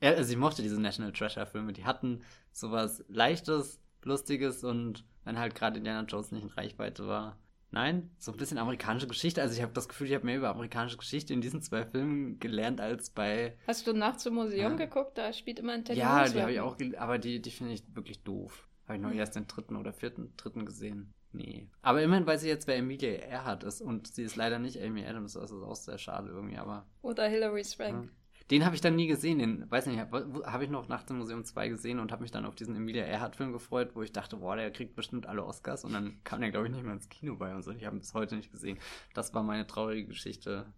S2: Ja, also ich mochte diese National Treasure Filme. Die hatten sowas Leichtes, Lustiges und wenn halt gerade Indiana Jones nicht in Reichweite war. Nein, so ein bisschen amerikanische Geschichte. Also ich habe das Gefühl, ich habe mehr über amerikanische Geschichte in diesen zwei Filmen gelernt als bei.
S1: Hast du nachts im Museum
S2: Ja.
S1: geguckt? Da spielt immer ein Teddy
S2: ja, die habe ich auch, aber die, die finde ich wirklich doof. Habe ich noch
S1: Hm.
S2: erst den dritten oder vierten, dritten gesehen. Nee. Aber immerhin weiß ich jetzt, wer Emilia Earhart ist. Und sie ist leider nicht Amy Adams. Das ist auch sehr schade irgendwie, aber.
S1: Oder Hilary Swank.
S2: Ja. Den habe ich dann nie gesehen. Den, weiß nicht, habe hab ich noch nachts im Museum 2 gesehen und habe mich dann auf diesen Emilia Earhart-Film gefreut, wo ich dachte, boah, der kriegt bestimmt alle Oscars. Und dann kam der, glaube ich, nicht mehr ins Kino bei uns. Und ich habe ihn bis heute nicht gesehen. Das war meine traurige Geschichte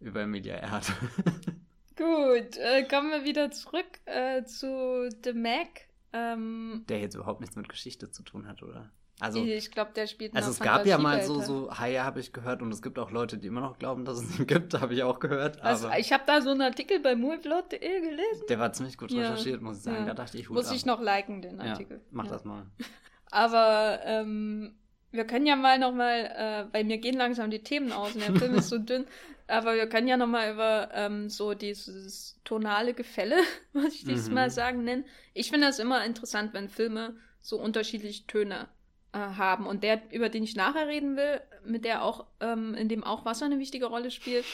S2: über Emilia Earhart.
S1: Gut, äh, kommen wir wieder zurück äh, zu The Mac. Ähm,
S2: der jetzt überhaupt nichts mit Geschichte zu tun hat, oder? Also,
S1: ich glaube, der spielt
S2: also es gab ja mal so, so Haie, habe ich gehört. Und es gibt auch Leute, die immer noch glauben, dass es ihn gibt. Habe ich auch gehört.
S1: Also,
S2: aber
S1: ich habe da so einen Artikel bei moviepilot.de gelesen.
S2: der war ziemlich gut
S1: Ja.
S2: recherchiert, muss ich sagen.
S1: Ja.
S2: Da dachte ich, Hut
S1: Muss
S2: ab.
S1: ich noch liken, den
S2: ja,
S1: Artikel.
S2: mach
S1: Ja.
S2: das mal.
S1: Aber ähm, wir können ja mal nochmal, äh, weil mir gehen langsam die Themen aus und der Film ist so dünn, aber wir können ja nochmal über ähm, so dieses tonale Gefälle, was ich
S2: Mhm.
S1: diesmal sagen nennen. Ich finde das immer interessant, wenn Filme so unterschiedliche Töne äh, haben. Und der, über den ich nachher reden will, mit der auch, ähm, in dem auch Wasser eine wichtige Rolle spielt,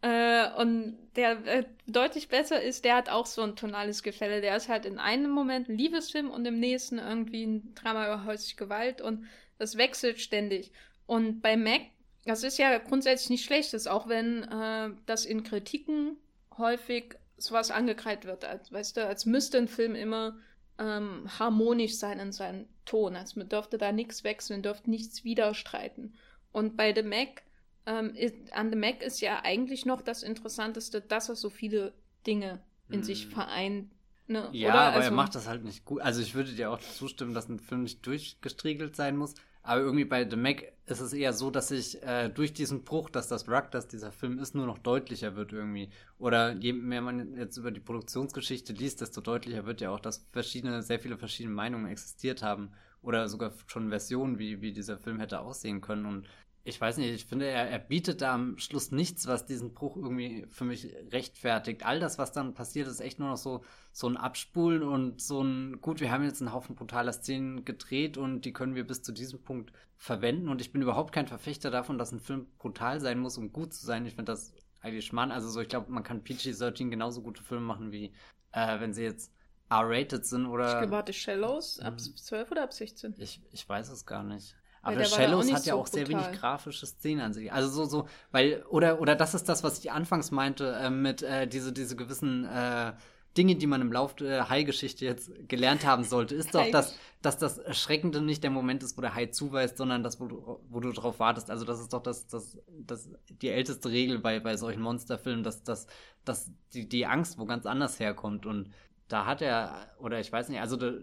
S1: äh, und der äh, deutlich besser ist, der hat auch so ein tonales Gefälle. Der ist halt in einem Moment ein Liebesfilm und im nächsten irgendwie ein Drama über häusliche Gewalt und das wechselt ständig. Und bei Mac, das ist ja grundsätzlich nicht schlechtes, auch wenn äh, das in Kritiken häufig sowas angekreidet wird, als, weißt du, als müsste ein Film immer ähm, harmonisch sein in seinem Ton, als man dürfte da nichts wechseln, dürfte nichts widerstreiten. Und bei The Mac, ähm, ist, an The Mac ist ja eigentlich noch das Interessanteste, dass er so viele Dinge in sich
S2: Hm.
S1: vereint. Ne?
S2: Ja,
S1: Oder?
S2: aber
S1: also,
S2: er macht das halt nicht gut. Also ich würde dir auch zustimmen, dass ein Film nicht durchgestriegelt sein muss. Aber irgendwie bei The Mac ist es eher so, dass ich äh, durch diesen Bruch, dass das Ruck, dass dieser Film ist, nur noch deutlicher wird irgendwie. Oder je mehr man jetzt über die Produktionsgeschichte liest, desto deutlicher wird ja auch, dass verschiedene, sehr viele verschiedene Meinungen existiert haben. Oder sogar schon Versionen, wie, wie dieser Film hätte aussehen können. Und ich weiß nicht, ich finde, er, er bietet da am Schluss nichts, was diesen Bruch irgendwie für mich rechtfertigt. All das, was dann passiert, ist echt nur noch so, so ein Abspulen und so ein, gut, wir haben jetzt einen Haufen brutaler Szenen gedreht und die können wir bis zu diesem Punkt verwenden. Und ich bin überhaupt kein Verfechter davon, dass ein Film brutal sein muss, um gut zu sein. Ich finde das eigentlich schmarrn. Also so, ich glaube, man kann PG-13 genauso gute Filme machen, wie äh, wenn sie jetzt R-rated sind
S1: Ich
S2: oder.
S1: glaube, warte, Shallows ab
S2: Mhm.
S1: 12 oder ab 16?
S2: Ich, ich weiß es gar nicht. Aber Shallows hat ja
S1: so
S2: auch sehr
S1: brutal.
S2: wenig grafische Szenen an sich. Also so, so, weil, oder, oder das ist das, was ich anfangs meinte, äh, mit äh, diese, diese gewissen äh, Dinge, die man im Lauf der Hai-Geschichte jetzt gelernt haben sollte, ist doch, dass, dass das Erschreckende nicht der Moment ist, wo der Hai zuweist, sondern das, wo du, wo du drauf wartest. Also das ist doch das, das, das, die älteste Regel bei, bei solchen Monsterfilmen, dass, dass, dass die, die Angst wo ganz anders herkommt. Und da hat er, oder ich weiß nicht, also der,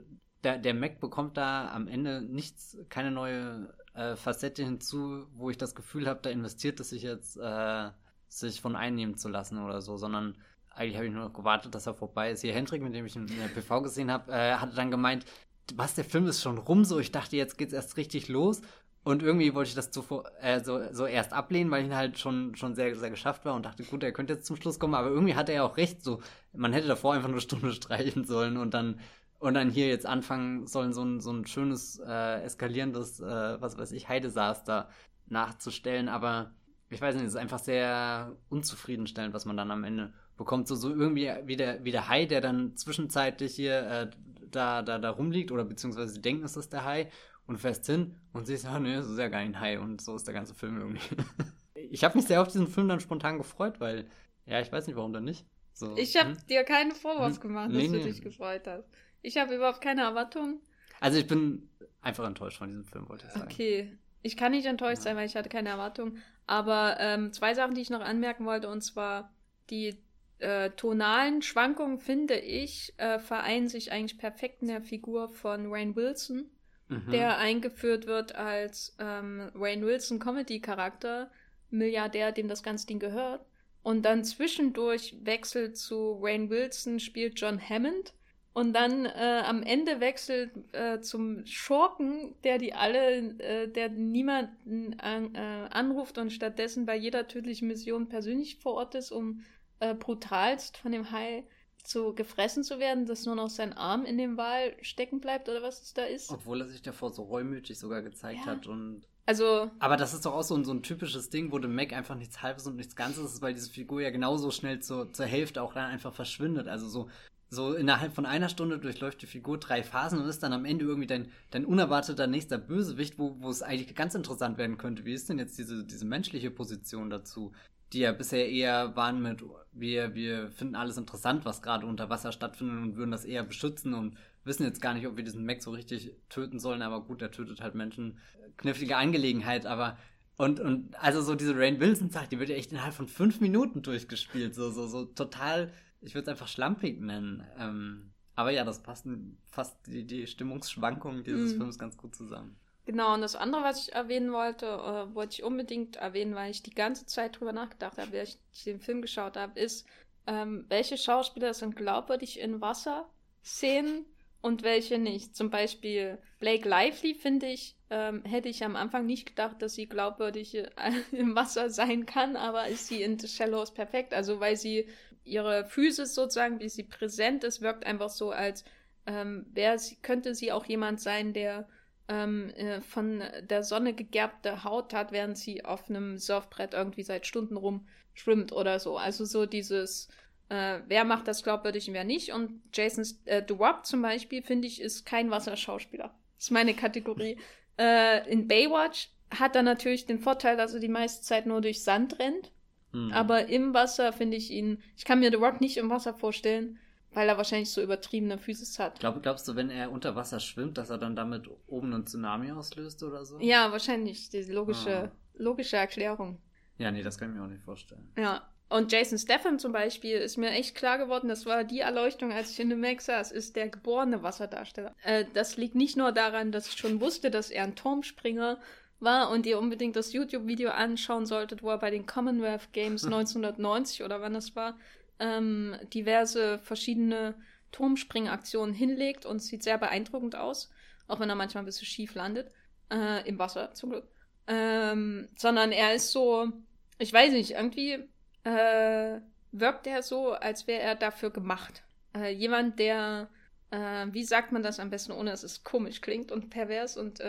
S2: der, der Mac bekommt da am Ende nichts, keine neue äh, Facette hinzu, wo ich das Gefühl habe, da investiert es sich jetzt, äh, sich von einnehmen zu lassen oder so, sondern eigentlich habe ich nur noch gewartet, dass er vorbei ist. Hier Hendrik, mit dem ich in der PV gesehen habe, äh, hatte dann gemeint, was, der Film ist schon rum, so ich dachte, jetzt geht's erst richtig los. Und irgendwie wollte ich das zuvor, äh, so, so erst ablehnen, weil ich ihn halt schon, schon sehr, sehr geschafft war und dachte, gut, er könnte jetzt zum Schluss kommen, aber irgendwie hatte er auch recht, so, man hätte davor einfach eine Stunde streichen sollen und dann, und dann hier jetzt anfangen sollen, so ein, so ein schönes, äh, eskalierendes, äh, was weiß ich, Heidesaster nachzustellen, aber ich weiß nicht, es ist einfach sehr unzufriedenstellend, was man dann am Ende bekommt. So, so irgendwie wie der, wie der Hai, der dann zwischenzeitlich hier äh, da, da, da rumliegt, oder beziehungsweise sie denken, es ist der Hai und fährst hin und siehst, ah, nee, es ist ja gar kein Hai und so ist der ganze Film irgendwie. ich habe mich sehr auf diesen Film dann spontan gefreut, weil, ja, ich weiß nicht, warum dann nicht. So,
S1: Ich habe
S2: hm?
S1: dir keinen Vorwurf
S2: Hm.
S1: gemacht,
S2: Nee,
S1: dass du
S2: nee.
S1: dich gefreut hast. Ich habe überhaupt keine Erwartungen.
S2: Also ich bin einfach enttäuscht von diesem Film, wollte ich sagen.
S1: Okay. Ich kann nicht enttäuscht
S2: Ja.
S1: sein, weil ich hatte keine Erwartungen. Aber ähm, zwei Sachen, die ich noch anmerken wollte, und zwar die äh, tonalen Schwankungen, finde ich, äh, vereinen sich eigentlich perfekt in der Figur von Rain Wilson. mhm. der eingeführt wird als ähm, Wayne Wilson Comedy-Charakter, Milliardär, dem das ganze Ding gehört. Und dann zwischendurch wechselt zu Wayne Wilson, spielt John Hammond. Und dann äh, am Ende wechselt äh, zum Schurken, der die alle, äh, der niemanden an, äh, anruft und stattdessen bei jeder tödlichen Mission persönlich vor Ort ist, um äh, brutalst von dem Hai zu gefressen zu werden, dass nur noch sein Arm in dem Wal stecken bleibt oder was es da ist.
S2: Obwohl er sich davor so reumütig sogar gezeigt ja. hat und.
S1: Also.
S2: Aber das ist doch auch so ein, so ein typisches Ding, wo dem Mac einfach nichts Halbes und nichts Ganzes ist, weil diese Figur ja genauso schnell zur, zur Hälfte auch dann einfach verschwindet. Also so, so innerhalb von einer Stunde durchläuft die Figur drei Phasen und ist dann am Ende irgendwie dein, dein unerwarteter nächster Bösewicht, wo, wo es eigentlich ganz interessant werden könnte. Wie ist denn jetzt diese, diese menschliche Position dazu? die ja bisher eher waren mit, wir, wir finden alles interessant, was gerade unter Wasser stattfindet und würden das eher beschützen und wissen jetzt gar nicht, ob wir diesen Mac so richtig töten sollen, aber gut, der tötet halt Menschen. Knifflige Angelegenheit, aber und, und also so diese Rain Wilson-Sache, die wird ja echt innerhalb von fünf Minuten durchgespielt. So, so, so total, ich würde es einfach schlampig nennen. Ähm, aber ja, das passt fast die, die Stimmungsschwankungen dieses mm. Films ganz gut zusammen.
S1: Genau, und das andere, was ich erwähnen wollte, äh, wollte ich unbedingt erwähnen, weil ich die ganze Zeit drüber nachgedacht habe, während ich den Film geschaut habe, ist, ähm, welche Schauspieler sind glaubwürdig in Wasserszenen und welche nicht. Zum Beispiel Blake Lively, finde ich, ähm, hätte ich am Anfang nicht gedacht, dass sie glaubwürdig äh, im Wasser sein kann, aber ist sie in The Shallows perfekt. Also, weil sie ihre Füße sozusagen, wie sie präsent ist, wirkt einfach so, als ähm, wäre sie, könnte sie auch jemand sein, der ähm, äh, von der Sonne gegerbte Haut hat, während sie auf einem Surfbrett irgendwie seit Stunden rumschwimmt oder so. Also so dieses, äh, wer macht das glaubwürdig und wer nicht. Und Jason äh, Duwop zum Beispiel, finde ich, ist kein Wasserschauspieler. Das ist meine Kategorie. äh, in Baywatch hat er natürlich den Vorteil, dass er die meiste Zeit nur durch Sand rennt. Mhm. Aber im Wasser finde ich ihn, ich kann mir The Rock nicht im Wasser vorstellen, weil er wahrscheinlich so übertriebene Physis hat.
S2: Glaub, glaubst du, wenn er unter Wasser schwimmt, dass er dann damit oben einen Tsunami auslöst oder so?
S1: Ja, wahrscheinlich. Die logische, ah. logische Erklärung.
S2: Ja, nee, das kann ich mir auch nicht vorstellen.
S1: Ja. Und Jason Statham zum Beispiel ist mir echt klar geworden, das war die Erleuchtung, als ich in The Max saß, ist der geborene Wasserdarsteller. Äh, das liegt nicht nur daran, dass ich schon wusste, dass er ein Turmspringer war und ihr unbedingt das YouTube-Video anschauen solltet, wo er bei den Commonwealth Games 1990 oder wann das war, ähm, diverse verschiedene Turmspringaktionen hinlegt und sieht sehr beeindruckend aus, auch wenn er manchmal ein bisschen schief landet. Äh, Im Wasser zum Glück. Ähm, sondern er ist so, ich weiß nicht, irgendwie äh, wirkt er so, als wäre er dafür gemacht. Äh, jemand, der, äh, wie sagt man das am besten, ohne dass es komisch klingt und pervers und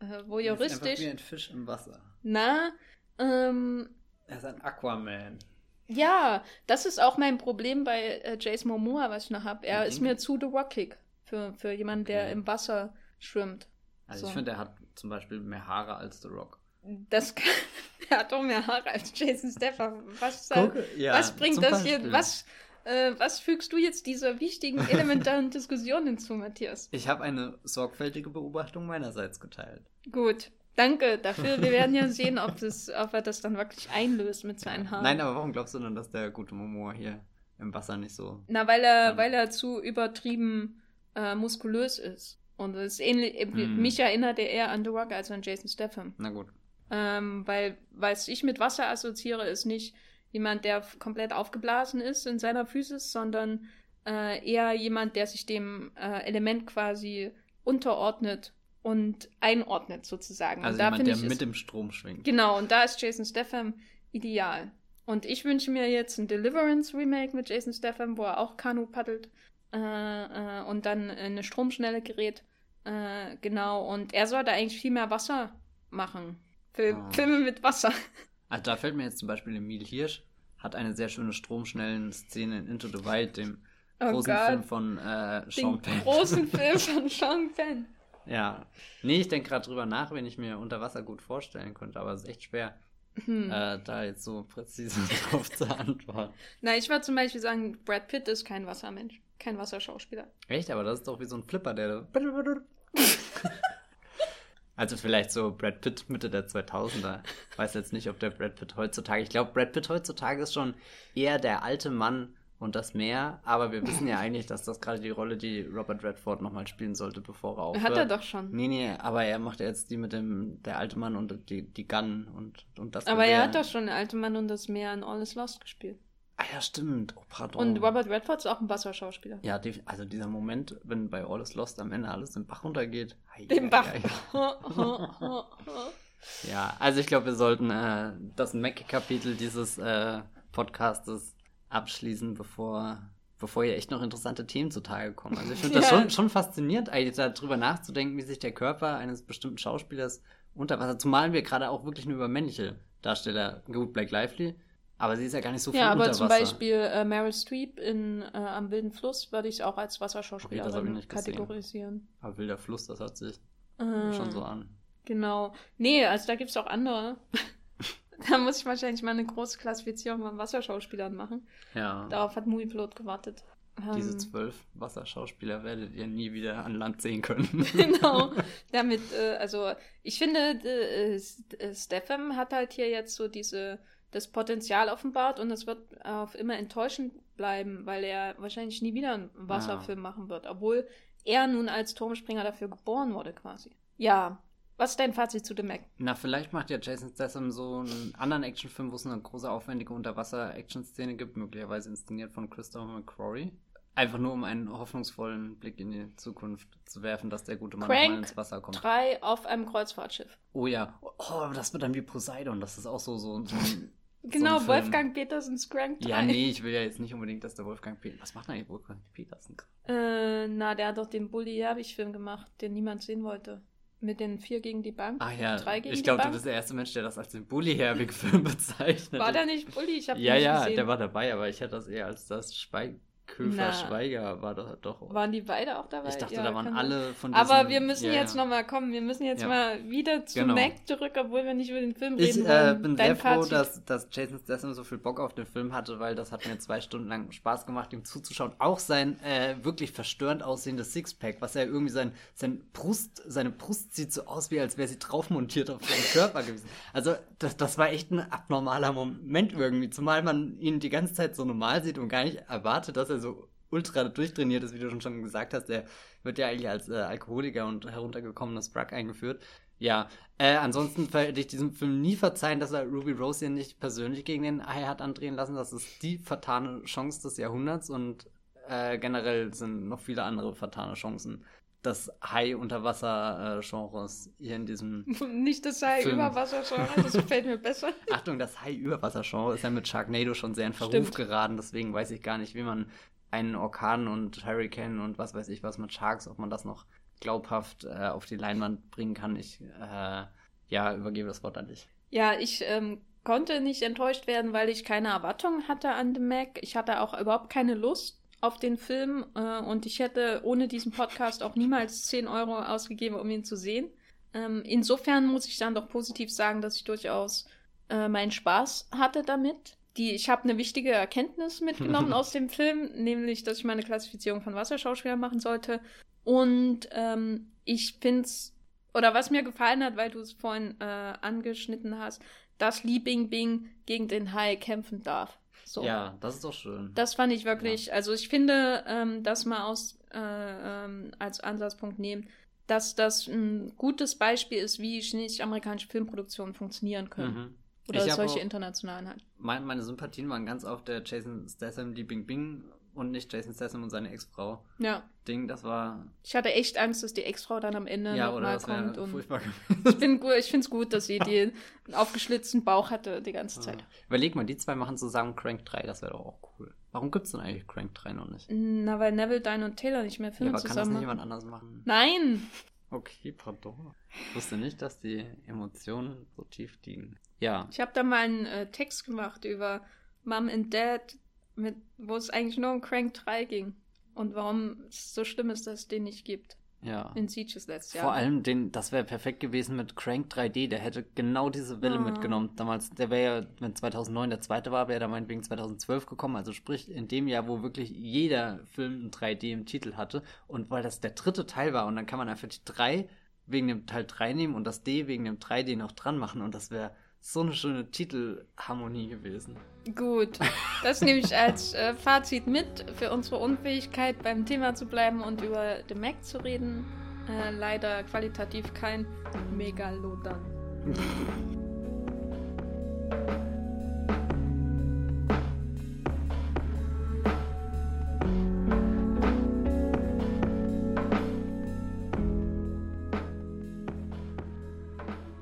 S1: äh, voyeuristisch. Er ist
S2: wie ein Fisch im Wasser.
S1: Na, ähm,
S2: er ist ein Aquaman.
S1: Ja, das ist auch mein Problem bei äh, Jace Momoa, was ich noch habe. Er mhm. ist mir zu The Rockig für, für jemanden, der im Wasser schwimmt.
S2: Also so. ich finde, er hat zum Beispiel mehr Haare als The Rock.
S1: Das kann, er hat auch mehr Haare als Jason Statham. Was, Guck, ja, was bringt das Beispiel. hier? Was, äh, was fügst du jetzt dieser wichtigen, elementaren Diskussion hinzu, Matthias?
S2: Ich habe eine sorgfältige Beobachtung meinerseits geteilt.
S1: Gut. Danke dafür. Wir werden ja sehen, ob, das, ob er das dann wirklich einlöst mit seinen Haaren.
S2: Nein, aber warum glaubst du denn, dass der gute Momoa hier im Wasser nicht so.
S1: Na, weil er, kann? weil er zu übertrieben äh, muskulös ist. Und es ist ähnlich, mm. mich erinnert er eher an The Rock als an Jason Statham.
S2: Na gut.
S1: Ähm, weil, was ich mit Wasser assoziiere, ist nicht jemand, der komplett aufgeblasen ist in seiner Physis, sondern äh, eher jemand, der sich dem äh, Element quasi unterordnet und einordnet sozusagen.
S2: Also
S1: und da
S2: jemand, der ich, mit dem Strom schwingt.
S1: Genau, und da ist Jason Statham ideal. Und ich wünsche mir jetzt ein Deliverance Remake mit Jason Statham, wo er auch Kanu paddelt äh, äh, und dann eine Stromschnelle gerät. Äh, genau, und er sollte eigentlich viel mehr Wasser machen. Fil oh. Filme mit Wasser.
S2: Also da fällt mir jetzt zum Beispiel Emil Hirsch, hat eine sehr schöne stromschnellen Szene in Into the Wild, dem oh großen Gott. Film von äh, Sean Penn.
S1: großen Film von Sean Penn.
S2: Ja. Nee, ich denke gerade drüber nach, wenn ich mir unter Wasser gut vorstellen könnte, aber es ist echt schwer, hm. äh, da jetzt so präzise drauf zu antworten.
S1: Na, ich würde zum Beispiel sagen, Brad Pitt ist kein Wassermensch, kein Wasserschauspieler.
S2: Echt? Aber das ist doch wie so ein Flipper, der. also vielleicht so Brad Pitt Mitte der 2000er. Weiß jetzt nicht, ob der Brad Pitt heutzutage. Ich glaube, Brad Pitt heutzutage ist schon eher der alte Mann und das Meer. Aber wir wissen ja eigentlich, dass das gerade die Rolle, die Robert Redford nochmal spielen sollte, bevor er aufhört.
S1: Hat er doch schon.
S2: Nee, nee, aber er macht ja jetzt die mit dem, der alte Mann und die, die Gun und, und das
S1: Aber er hat doch schon der alte Mann und das Meer in All is Lost gespielt.
S2: Ah ja, stimmt. Oh, pardon.
S1: Und Robert Redford ist auch ein Wasserschauspieler.
S2: Ja, also dieser Moment, wenn bei All is Lost am Ende alles den Bach runtergeht. Ei,
S1: Den Bach.
S2: Ja, also ich glaube, wir sollten äh, das Mac-Kapitel dieses äh, Podcastes abschließen, bevor, bevor hier echt noch interessante Themen zutage kommen. Also ich finde das
S1: Ja.
S2: schon, schon faszinierend, eigentlich darüber nachzudenken, wie sich der Körper eines bestimmten Schauspielers unter Wasser, zumal wir gerade auch wirklich nur über männliche Darsteller, gut, Blake Lively, aber sie ist ja gar nicht so viel
S1: ja, aber zum
S2: Wasser.
S1: Beispiel äh, Meryl Streep in äh, Am wilden Fluss würde ich auch als
S2: Okay,
S1: Wasserschauspielerin
S2: gesehen.
S1: kategorisieren.
S2: Aber Wilder Fluss, das hört sich
S1: Äh,
S2: schon so an.
S1: Genau. Nee, also da gibt es auch andere. da muss ich wahrscheinlich mal eine große Klassifizierung von Wasserschauspielern machen.
S2: Ja.
S1: Darauf hat Moviepilot gewartet.
S2: Diese
S1: Ähm,
S2: zwölf Wasserschauspieler werdet ihr nie wieder an Land sehen können.
S1: genau. Damit, äh, also ich finde, äh, äh, Stefan hat halt hier jetzt so diese das Potenzial offenbart und es wird auf immer enttäuschend bleiben, weil er wahrscheinlich nie wieder einen Wasserfilm machen wird, obwohl er nun als Turmspringer dafür geboren wurde quasi. Ja, was ist dein Fazit zu The Mac?
S2: Na, vielleicht macht ja Jason Statham so einen anderen Actionfilm, wo es eine große, aufwendige Unterwasser-Action-Szene gibt, möglicherweise inszeniert von Christopher McQuarrie. Einfach nur, um einen hoffnungsvollen Blick in die Zukunft zu werfen, dass der gute Mann
S1: Crank
S2: mal ins Wasser kommt.
S1: Drei auf einem Kreuzfahrtschiff.
S2: Oh ja. Oh, aber das wird dann wie Poseidon. Das ist auch so, so, so ein.
S1: Genau,
S2: Film.
S1: Wolfgang Petersens Crank 3.
S2: Ja, nee, ich will ja jetzt nicht unbedingt, dass der Wolfgang Petersen. Was macht eigentlich Wolfgang Petersen?
S1: Äh, na, der hat doch den Bully Herbig-Film gemacht, den niemand sehen wollte. Mit den vier gegen die Bank.
S2: Ah ja,
S1: Drei gegen
S2: ich glaube, du bist der erste Mensch, der das als den Bully-Herbig-Film bezeichnet.
S1: War der nicht Bully? Ich habe
S2: Ja,
S1: ihn nicht
S2: ja,
S1: gesehen.
S2: der war dabei, aber ich hätte das eher als das Schweighöfer
S1: Na.
S2: Schweiger war doch. doch.
S1: Waren die beide auch dabei?
S2: ich dachte,
S1: Ja,
S2: da waren alle von diesen,
S1: Aber wir müssen
S2: ja,
S1: jetzt
S2: ja.
S1: noch mal kommen. Wir müssen jetzt
S2: Ja.
S1: mal wieder zu
S2: Genau.
S1: Mac zurück, obwohl wir nicht über den Film
S2: Ich
S1: reden
S2: äh,
S1: wollen.
S2: bin sehr froh,
S1: Fazit.
S2: dass, dass Jason Statham so viel Bock auf den Film hatte, weil das hat mir zwei Stunden lang Spaß gemacht, ihm zuzuschauen. Auch sein äh, wirklich verstörend aussehendes Sixpack, was er irgendwie sein, sein Brust, seine Brust sieht so aus, wie als wäre sie drauf montiert auf seinen Körper gewesen. Also das, das war echt ein abnormaler Moment irgendwie, zumal man ihn die ganze Zeit so normal sieht und gar nicht erwartet, dass er so ultra durchtrainiert ist, wie du schon gesagt hast. Der wird ja eigentlich als äh, Alkoholiker und heruntergekommenes Brack eingeführt. Ja, äh, ansonsten werde ich diesem Film nie verzeihen, dass er Ruby Rose hier nicht persönlich gegen den Hai hat andrehen lassen. Das ist die vertane Chance des Jahrhunderts und äh, generell sind noch viele andere vertane Chancen des Hai-Unterwasser-Genres hier in diesem.
S1: Nicht das sei
S2: Film.
S1: Überwasser-Genre, das gefällt mir besser.
S2: Achtung, das Hai-Überwasser-Genre ist ja mit Sharknado schon sehr in Verruf
S1: Stimmt.
S2: geraten, deswegen weiß ich gar nicht, wie man einen Orkan und Hurricane und was weiß ich was mit Sharks, ob man das noch glaubhaft äh, auf die Leinwand bringen kann. Ich äh, ja, übergebe das Wort an dich.
S1: Ja, ich ähm, konnte nicht enttäuscht werden, weil ich keine Erwartungen hatte an The Mac. Ich hatte auch überhaupt keine Lust auf den Film äh, und ich hätte ohne diesen Podcast auch niemals 10 Euro ausgegeben, um ihn zu sehen. Ähm, insofern muss ich dann doch positiv sagen, dass ich durchaus äh, meinen Spaß hatte damit. Die, ich habe eine wichtige Erkenntnis mitgenommen aus dem Film, nämlich, dass ich meine Klassifizierung von Wasserschauspielern machen sollte. Und ähm, ich finde es, oder was mir gefallen hat, weil du es vorhin äh, angeschnitten hast, dass Li Bingbing gegen den Hai kämpfen darf. So.
S2: Ja, das ist doch schön.
S1: Das fand ich wirklich, also ich finde, ähm, das mal aus, äh, ähm, als Ansatzpunkt nehmen, dass das ein gutes Beispiel ist, wie chinesisch-amerikanische Filmproduktionen funktionieren können.
S2: Mhm.
S1: Oder solche
S2: auch-
S1: internationalen halt.
S2: Mein, meine Sympathien waren ganz auf der Jason Statham, die Bing Bing und nicht Jason Statham und seine Ex-Frau.
S1: Ja.
S2: Ding, das war.
S1: Ich hatte echt Angst, dass die Ex-Frau dann am Ende
S2: ja,
S1: nochmal kommt. Und
S2: furchtbar
S1: ich bin gut, ich finde es gut, dass sie den aufgeschlitzten Bauch hatte die ganze Zeit.
S2: Ja. Überleg mal, die zwei machen zusammen Crank 3, das wäre doch auch cool. Warum gibt's denn eigentlich Crank 3 noch nicht?
S1: Na, weil Neville, Dine und Taylor nicht mehr
S2: Ja,
S1: Filme
S2: aber kann das
S1: zusammen
S2: nicht jemand anders machen?
S1: Nein!
S2: Okay, pardon. Ich wusste nicht, dass die Emotionen so tief liegen. Ja.
S1: Ich habe da mal einen äh, Text gemacht über Mom and Dad, mit, wo es eigentlich nur um Crank 3 ging. Und warum es so schlimm ist, dass es den nicht gibt.
S2: Ja.
S1: In Sieges letztes Jahr.
S2: Vor allem, den, das wäre perfekt gewesen mit Crank 3D. Der hätte genau diese Welle
S1: Ah.
S2: mitgenommen. Damals, der wäre ja, wenn 2009 der zweite war, wäre der meinetwegen 2012 gekommen. Also sprich, in dem Jahr, wo wirklich jeder Film ein 3D im Titel hatte. Und weil das der dritte Teil war und dann kann man einfach die 3 wegen dem Teil 3 nehmen und das D wegen dem 3D noch dran machen. Und das wäre so eine schöne Titelharmonie gewesen.
S1: Gut, das nehme ich als äh, Fazit mit für unsere Unfähigkeit beim Thema zu bleiben und über den Mac zu reden. Äh, leider qualitativ kein Megalodon.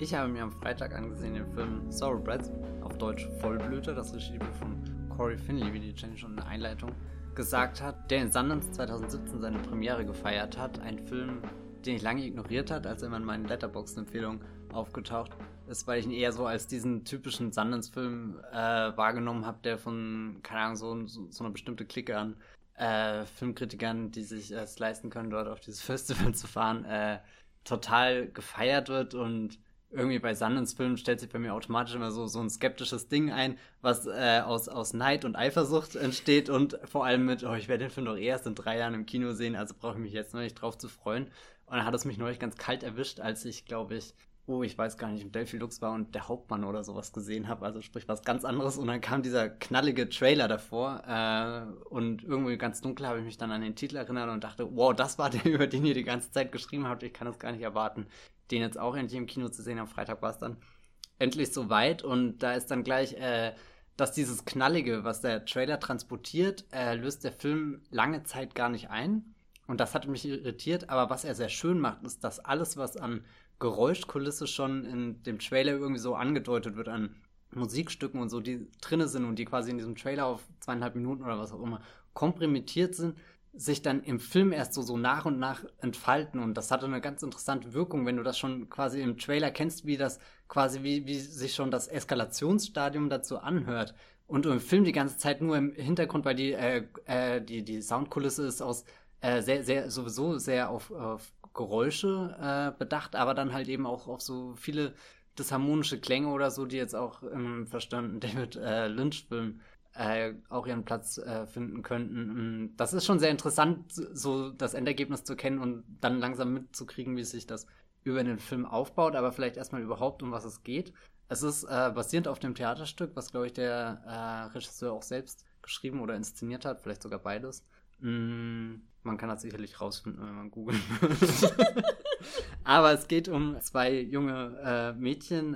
S2: Ich habe mir am Freitag angesehen den Film Thoroughbreds, auf Deutsch Vollblüte, das Regiebuch von Corey Finley, wie die Jenny schon in der Einleitung gesagt hat, der in Sundance 2017 seine Premiere gefeiert hat. Ein Film, den ich lange ignoriert hat, als er in meinen Letterboxd-Empfehlungen aufgetaucht ist, weil ich ihn eher so als diesen typischen Sundance-Film äh, wahrgenommen habe, der von, keine Ahnung, so, so, so eine bestimmte Clique an äh, Filmkritikern, die sich es leisten können, dort auf dieses Festival zu fahren, äh, total gefeiert wird und irgendwie bei Sundance-Filmen stellt sich bei mir automatisch immer so, so ein skeptisches Ding ein, was äh, aus, aus Neid und Eifersucht entsteht und vor allem mit, oh, ich werde den Film doch erst in drei Jahren im Kino sehen, also brauche ich mich jetzt noch nicht drauf zu freuen. Und dann hat es mich neulich ganz kalt erwischt, als ich, glaube ich, oh, ich weiß gar nicht, im Delphi Lux war und der Hauptmann oder sowas gesehen habe, also sprich was ganz anderes. Und dann kam dieser knallige Trailer davor äh, und irgendwie ganz dunkel habe ich mich dann an den Titel erinnert und dachte, wow, das war der, über den ihr die ganze Zeit geschrieben habt, ich kann das gar nicht erwarten den jetzt auch endlich im Kino zu sehen. Am Freitag war es dann endlich soweit und da ist dann gleich, äh, dass dieses Knallige, was der Trailer transportiert, äh, löst der Film lange Zeit gar nicht ein. Und das hat mich irritiert, aber was er sehr schön macht, ist, dass alles, was an Geräuschkulisse schon in dem Trailer irgendwie so angedeutet wird, an Musikstücken und so, die drinne sind und die quasi in diesem Trailer auf zweieinhalb Minuten oder was auch immer komprimiert sind, sich dann im Film erst so, so nach und nach entfalten. Und das hatte eine ganz interessante Wirkung, wenn du das schon quasi im Trailer kennst, wie das quasi, wie, wie sich schon das Eskalationsstadium dazu anhört. Und im Film die ganze Zeit nur im Hintergrund, weil die, äh, äh, die, die Soundkulisse ist aus äh, sehr, sehr, sowieso sehr auf, auf Geräusche äh, bedacht, aber dann halt eben auch auf so viele disharmonische Klänge oder so, die jetzt auch im verstanden David äh, Lynch-Film äh, auch ihren Platz äh, finden könnten. Mm, das ist schon sehr interessant, so das Endergebnis zu kennen und dann langsam mitzukriegen, wie sich das über den Film aufbaut, aber vielleicht erstmal überhaupt, um was es geht. Es ist äh, basierend auf dem Theaterstück, was, glaube ich, der äh, Regisseur auch selbst geschrieben oder inszeniert hat, vielleicht sogar beides. Mm, man kann das sicherlich rausfinden, wenn man googeln will. aber es geht um zwei junge äh, Mädchen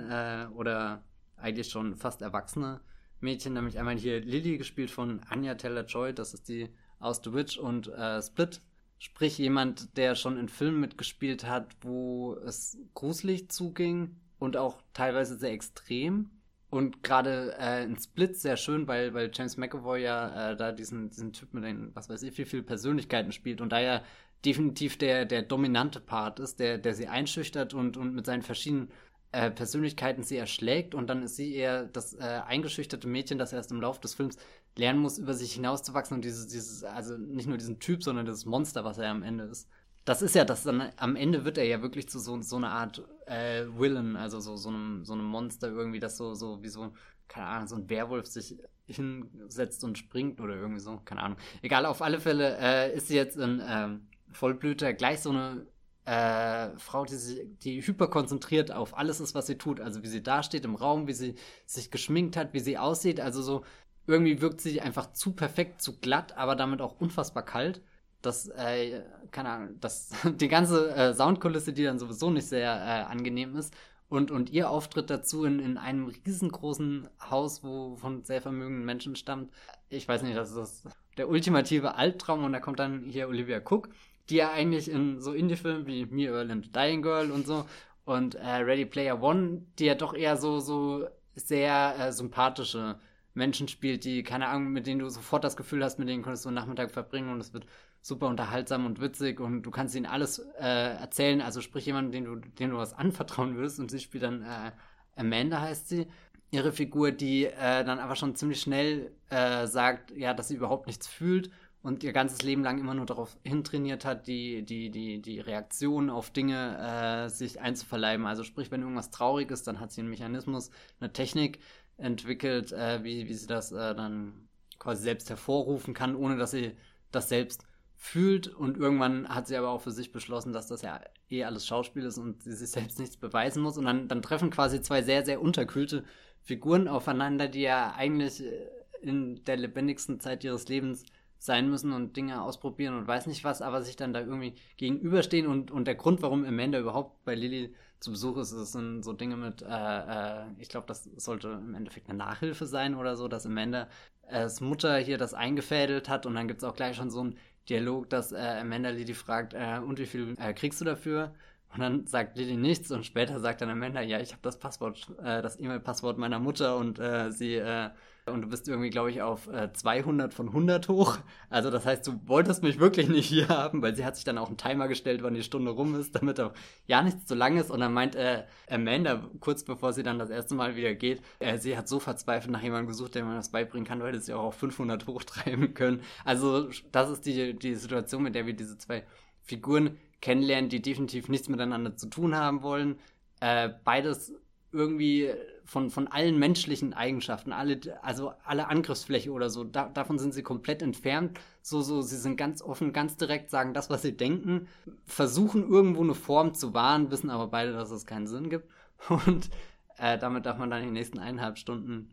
S2: oder eigentlich schon fast Erwachsene, Mädchen, nämlich einmal hier Lily, gespielt von Anya Taylor-Joy, das ist die aus The Witch und äh, Split. Sprich, jemand, der schon in Filmen mitgespielt hat, wo es gruselig zuging und auch teilweise sehr extrem. Und gerade äh, in Split sehr schön, weil, weil James McAvoy ja äh, da diesen, diesen Typ mit den, was weiß ich, wie viele Persönlichkeiten spielt und da ja definitiv der, der dominante Part ist, der, der sie einschüchtert und, und mit seinen verschiedenen äh, Persönlichkeiten sie erschlägt und dann ist sie eher das äh, eingeschüchterte Mädchen, das erst im Laufe des Films lernen muss, über sich hinauszuwachsen und dieses, dieses, also nicht nur diesen Typ, sondern das Monster, was er am Ende ist. Das ist ja das dann, am Ende wird er ja wirklich zu so, so einer Art äh, Villain, also so, so, einem, so einem Monster irgendwie, das so, so wie so, keine Ahnung, so ein Werwolf sich hinsetzt und springt oder irgendwie so, keine Ahnung. Egal, auf alle Fälle äh, ist sie jetzt in ähm, Vollblüter gleich so eine äh, Frau, die, sich, die hyperkonzentriert auf alles ist, was sie tut. Also wie sie dasteht im Raum, wie sie sich geschminkt hat, wie sie aussieht. Also so, irgendwie wirkt sie einfach zu perfekt, zu glatt, aber damit auch unfassbar kalt. Das, äh, keine Ahnung, das, die ganze äh, Soundkulisse, die dann sowieso nicht sehr äh, angenehm ist. Und, und ihr Auftritt dazu in, in einem riesengroßen Haus, wo von sehr vermögenden Menschen stammt. Ich weiß nicht, das ist der ultimative Albtraum. Und da kommt dann hier Olivia Cook, die ja eigentlich in so Indie-Filmen wie Me, Earl and Dying Girl und so und äh, Ready Player One, die ja doch eher so, so sehr äh, sympathische Menschen spielt, die, keine Ahnung, mit denen du sofort das Gefühl hast, mit denen könntest du einen Nachmittag verbringen und es wird super unterhaltsam und witzig und du kannst ihnen alles äh, erzählen. Also sprich jemanden, den du, den du was anvertrauen würdest und sie spielt dann äh, Amanda heißt sie, ihre Figur, die äh, dann aber schon ziemlich schnell äh, sagt, ja, dass sie überhaupt nichts fühlt und ihr ganzes Leben lang immer nur darauf hintrainiert hat, die, die, die, die Reaktion auf Dinge äh, sich einzuverleiben. Also sprich, wenn irgendwas traurig ist, dann hat sie einen Mechanismus, eine Technik entwickelt, äh, wie, wie sie das äh, dann quasi selbst hervorrufen kann, ohne dass sie das selbst fühlt und irgendwann hat sie aber auch für sich beschlossen, dass das ja eh alles Schauspiel ist und sie sich selbst nichts beweisen muss und dann, dann treffen quasi zwei sehr, sehr unterkühlte Figuren aufeinander, die ja eigentlich äh, in der lebendigsten Zeit ihres Lebens sein müssen und Dinge ausprobieren und weiß nicht was, aber sich dann da irgendwie gegenüberstehen und, und der Grund, warum Amanda überhaupt bei Lilly zu Besuch ist, das sind so Dinge mit, äh, äh, ich glaube, das sollte im Endeffekt eine Nachhilfe sein oder so, dass Amanda als Mutter hier das eingefädelt hat und dann gibt es auch gleich schon so einen Dialog, dass äh, Amanda Lilly fragt, äh, und wie viel äh, kriegst du dafür? Und dann sagt Lilly nichts und später sagt dann Amanda, ja, ich habe das Passwort, äh, das E-Mail-Passwort meiner Mutter und äh, sie äh, und du bist irgendwie, glaube ich, auf äh, 200 von 100 hoch. Also das heißt, du wolltest mich wirklich nicht hier haben, weil sie hat sich dann auch einen Timer gestellt, wann die Stunde rum ist, damit auch ja nichts zu lang ist. Und dann meint äh, Amanda, kurz bevor sie dann das erste Mal wieder geht, äh, sie hat so verzweifelt nach jemandem gesucht, der mir das beibringen kann, weil sie auch auf 500 hochtreiben können. Also das ist die, die Situation, mit der wir diese zwei Figuren kennenlernen, die definitiv nichts miteinander zu tun haben wollen. Äh, beides irgendwie von, von allen menschlichen Eigenschaften, alle, also alle Angriffsfläche oder so, da, davon sind sie komplett entfernt. So, so, sie sind ganz offen, ganz direkt, sagen das, was sie denken, versuchen irgendwo eine Form zu wahren, wissen aber beide, dass es keinen Sinn gibt. Und äh, damit darf man dann die nächsten eineinhalb Stunden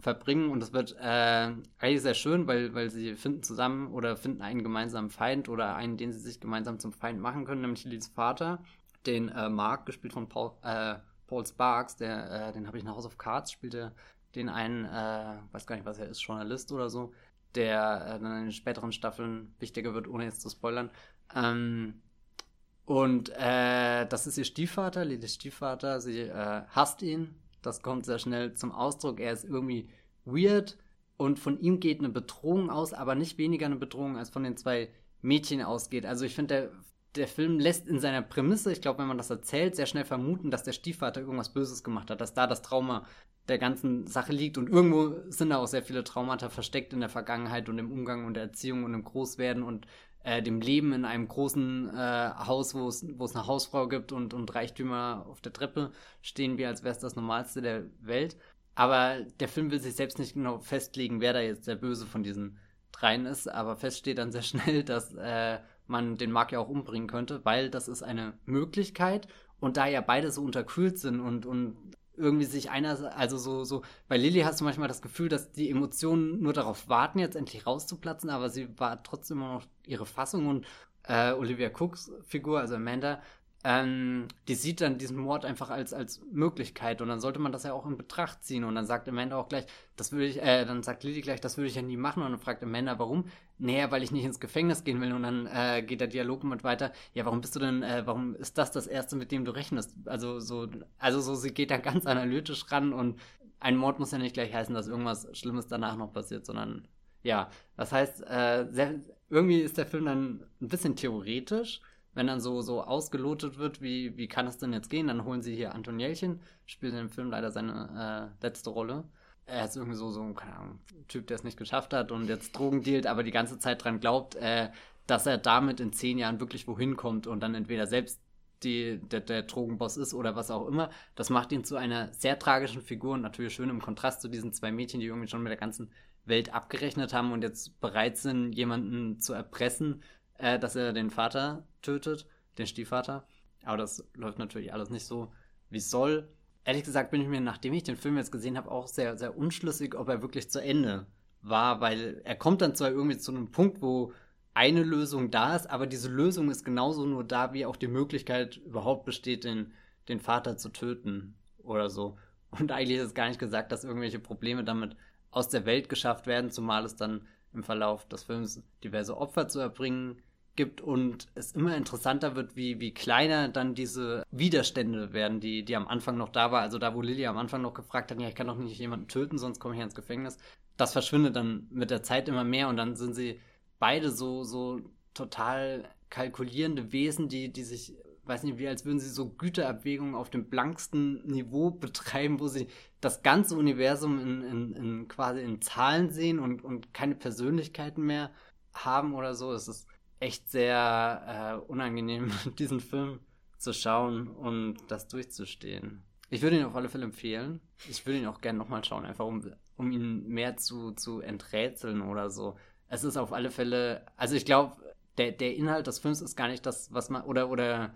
S2: verbringen und es wird äh, eigentlich sehr schön, weil, weil sie finden zusammen oder finden einen gemeinsamen Feind oder einen, den sie sich gemeinsam zum Feind machen können, nämlich Lillys Vater, den äh, Mark, gespielt von Paul, äh, Paul Sparks, der, äh, den habe ich in House of Cards, spielte den einen, äh, weiß gar nicht, was er ist, Journalist oder so, der äh, dann in den späteren Staffeln wichtiger wird, ohne jetzt zu spoilern. Ähm, und äh, das ist ihr Stiefvater, Lillys Stiefvater. Sie äh, hasst ihn. Das kommt sehr schnell zum Ausdruck. Er ist irgendwie weird und von ihm geht eine Bedrohung aus, aber nicht weniger eine Bedrohung als von den zwei Mädchen ausgeht. Also ich finde, der der Film lässt in seiner Prämisse, ich glaube, wenn man das erzählt, sehr schnell vermuten, dass der Stiefvater irgendwas Böses gemacht hat, dass da das Trauma der ganzen Sache liegt und irgendwo sind da auch sehr viele Traumata versteckt in der Vergangenheit und im Umgang und der Erziehung und im Großwerden und äh, dem Leben in einem großen äh, Haus, wo es, eine Hausfrau gibt und, und Reichtümer auf der Treppe stehen, wie als wäre es das Normalste der Welt. Aber der Film will sich selbst nicht genau festlegen, wer da jetzt der Böse von diesen dreien ist, aber fest steht dann sehr schnell, dass äh, man den Mark ja auch umbringen könnte, weil das ist eine Möglichkeit und da ja beide so unterkühlt sind und, und irgendwie sich einer, also so, so, bei Lilly hast du manchmal das Gefühl, dass die Emotionen nur darauf warten, jetzt endlich rauszuplatzen, aber sie war trotzdem immer noch ihre Fassung und äh, Olivia Cooks Figur, also Amanda, ähm, die sieht dann diesen Mord einfach als, als Möglichkeit und dann sollte man das ja auch in Betracht ziehen und dann sagt Amanda auch gleich, das würde ich, äh, dann sagt Lily gleich, das würde ich ja nie machen und dann fragt Amanda, warum? Naja, weil ich nicht ins Gefängnis gehen will und dann äh, geht der Dialog mit weiter, ja, warum bist du denn, äh, warum ist das das Erste, mit dem du rechnest? Also so, also so, sie geht da ganz analytisch ran und ein Mord muss ja nicht gleich heißen, dass irgendwas Schlimmes danach noch passiert, sondern ja, das heißt, äh, sehr, irgendwie ist der Film dann ein bisschen theoretisch, wenn dann so, so ausgelotet wird, wie, wie kann es denn jetzt gehen, dann holen sie hier Antonielchen, spielt in dem Film leider seine äh, letzte Rolle. Er ist irgendwie so, so, keine Ahnung, Typ, der es nicht geschafft hat und jetzt Drogen dealt, aber die ganze Zeit dran glaubt, äh, dass er damit in zehn Jahren wirklich wohin kommt und dann entweder selbst die, der, der Drogenboss ist oder was auch immer. Das macht ihn zu einer sehr tragischen Figur und natürlich schön im Kontrast zu diesen zwei Mädchen, die irgendwie schon mit der ganzen Welt abgerechnet haben und jetzt bereit sind, jemanden zu erpressen, äh, dass er den Vater tötet, den Stiefvater. Aber das läuft natürlich alles nicht so, wie es soll. Ehrlich gesagt bin ich mir, nachdem ich den Film jetzt gesehen habe, auch sehr, sehr unschlüssig, ob er wirklich zu Ende war, weil er kommt dann zwar irgendwie zu einem Punkt, wo eine Lösung da ist, aber diese Lösung ist genauso nur da, wie auch die Möglichkeit überhaupt besteht, den, den Vater zu töten oder so. Und eigentlich ist es gar nicht gesagt, dass irgendwelche Probleme damit aus der Welt geschafft werden, zumal es dann im Verlauf des Films diverse Opfer zu erbringen gibt und es immer interessanter wird, wie, wie kleiner dann diese Widerstände werden, die, die am Anfang noch da war. Also da, wo Lilly am Anfang noch gefragt hat, ja, ich kann doch nicht jemanden töten, sonst komme ich ins Gefängnis. Das verschwindet dann mit der Zeit immer mehr und dann sind sie beide so, so total kalkulierende Wesen, die, die sich, weiß nicht, wie als würden sie so Güterabwägungen auf dem blanksten Niveau betreiben, wo sie das ganze Universum in, in, in quasi in Zahlen sehen und, und keine Persönlichkeiten mehr haben oder so. Es ist echt sehr äh, unangenehm, diesen Film zu schauen und das durchzustehen. Ich würde ihn auf alle Fälle empfehlen. Ich würde ihn auch gerne nochmal schauen, einfach um, um ihn mehr zu, zu enträtseln oder so. Es ist auf alle Fälle, also ich glaube, der, der Inhalt des Films ist gar nicht das, was man, oder, oder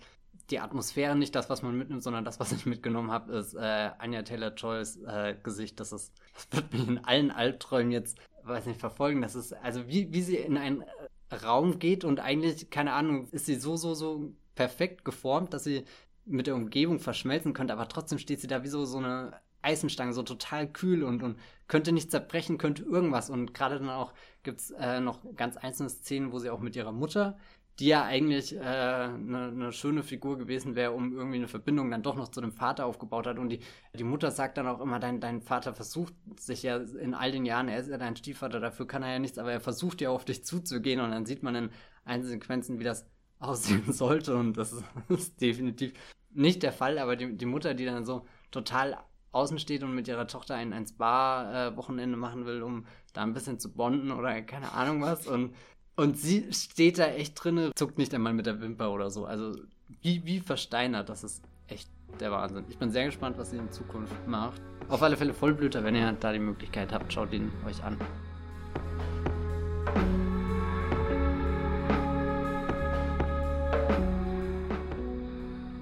S2: die Atmosphäre nicht das, was man mitnimmt, sondern das, was ich mitgenommen habe, ist äh, Anya Taylor-Joys äh, Gesicht. Das ist, das wird mich in allen Albträumen jetzt, weiß nicht, verfolgen. Das ist, also wie, wie sie in einen Raum geht und eigentlich, keine Ahnung, ist sie so, so, so perfekt geformt, dass sie mit der Umgebung verschmelzen könnte, aber trotzdem steht sie da wie so, so eine Eisenstange, so total kühl und, und könnte nicht zerbrechen, könnte irgendwas. Und gerade dann auch gibt es äh, noch ganz einzelne Szenen, wo sie auch mit ihrer Mutter, die ja eigentlich eine äh, ne, ne schöne Figur gewesen wäre, um irgendwie eine Verbindung dann doch noch zu dem Vater aufgebaut hat. Und die, die Mutter sagt dann auch immer, dein, dein Vater versucht sich ja in all den Jahren, er ist ja dein Stiefvater, dafür kann er ja nichts, aber er versucht ja auf dich zuzugehen. Und dann sieht man in einzelnen Sequenzen, wie das aussehen sollte. Und das ist, definitiv nicht der Fall, aber die, die Mutter, die dann so total außen steht und mit ihrer Tochter ein, ein Spa-Wochenende machen will, um da ein bisschen zu bonden oder keine Ahnung was. Und, und sie steht da echt drin, zuckt nicht einmal mit der Wimper oder so. Also wie, wie versteinert, das ist echt der Wahnsinn. Ich bin sehr gespannt, was sie in Zukunft macht. Auf alle Fälle Vollblüter, wenn ihr da die Möglichkeit habt, schaut ihn euch an.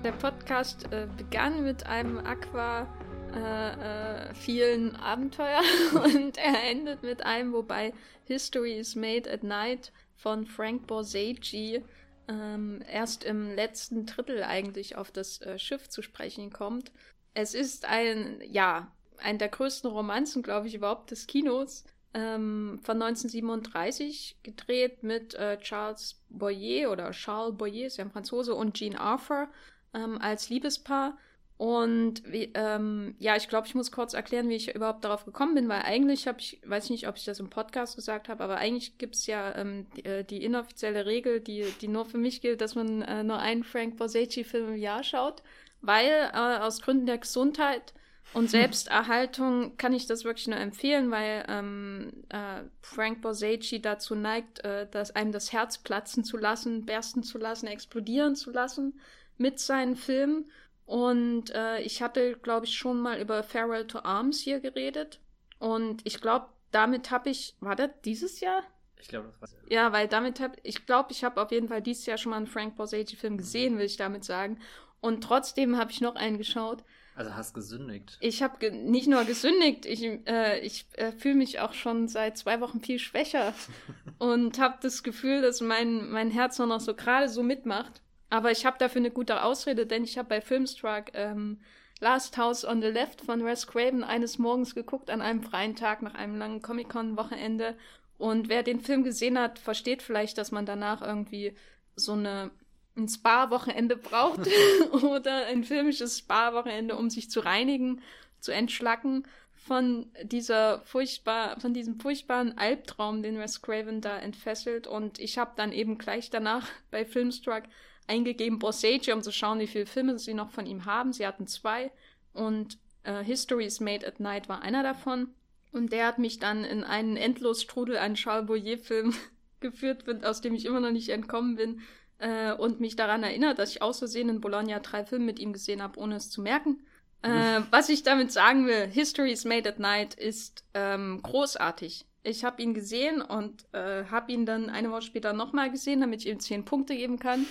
S1: Der Podcast äh, begann mit einem Aqua äh, äh, vielen Abenteuer und er endet mit einem, wobei History is Made at Night von Frank Borsegi ähm, erst im letzten Drittel eigentlich auf das äh, Schiff zu sprechen kommt. Es ist ein, ja, ein der größten Romanzen, glaube ich, überhaupt des Kinos. Ähm, von 1937 gedreht mit äh, Charles Boyer oder Charles Boyer, ist ja ein Franzose, und Jean Arthur ähm, als Liebespaar. Und wie, ähm, ja, ich glaube, ich muss kurz erklären, wie ich überhaupt darauf gekommen bin, weil eigentlich habe ich, weiß nicht, ob ich das im Podcast gesagt habe, aber eigentlich gibt es ja ähm, die, äh, die, inoffizielle Regel, die, die nur für mich gilt, dass man äh, nur einen Frank Borsecchi-Film im Jahr schaut, weil äh, aus Gründen der Gesundheit und Selbsterhaltung kann ich das wirklich nur empfehlen, weil ähm, äh, Frank Borsecchi dazu neigt, äh, dass einem das Herz platzen zu lassen, bersten zu lassen, explodieren zu lassen mit seinen Filmen. Und äh, ich hatte, glaube ich, schon mal über Farewell to Arms hier geredet. Und ich glaube, damit habe ich, war das dieses Jahr?
S2: Ich glaube, das war
S1: ja. Ja, weil damit habe ich glaube, ich habe auf jeden Fall dieses Jahr schon mal einen Frank Borsage-Film gesehen, will ich damit sagen. Und trotzdem habe ich noch einen geschaut.
S2: Also hast gesündigt.
S1: Ich habe ge nicht nur gesündigt, ich, äh, ich äh, fühle mich auch schon seit zwei Wochen viel schwächer und habe das Gefühl, dass mein, mein Herz nur noch so gerade so mitmacht. Aber ich habe dafür eine gute Ausrede, denn ich habe bei Filmstruck ähm, Last House on the Left von Wes Craven eines Morgens geguckt an einem freien Tag nach einem langen Comic-Con-Wochenende. Und wer den Film gesehen hat, versteht vielleicht, dass man danach irgendwie so eine ein Spa-Wochenende braucht oder ein filmisches Spa-Wochenende, um sich zu reinigen, zu entschlacken von dieser furchtbar, von diesem furchtbaren Albtraum, den Wes Craven da entfesselt. Und ich habe dann eben gleich danach bei Filmstruck eingegeben Borsage, um zu schauen, wie viele Filme sie noch von ihm haben. Sie hatten zwei und äh, History is Made at Night war einer davon. Und der hat mich dann in einen Endlosstrudel an Charles Boyer-Film geführt, aus dem ich immer noch nicht entkommen bin. Äh, und mich daran erinnert, dass ich aus Versehen in Bologna drei Filme mit ihm gesehen habe, ohne es zu merken. Äh, was ich damit sagen will, History is Made at Night ist ähm, großartig. Ich habe ihn gesehen und äh, habe ihn dann eine Woche später nochmal gesehen, damit ich ihm zehn Punkte geben kann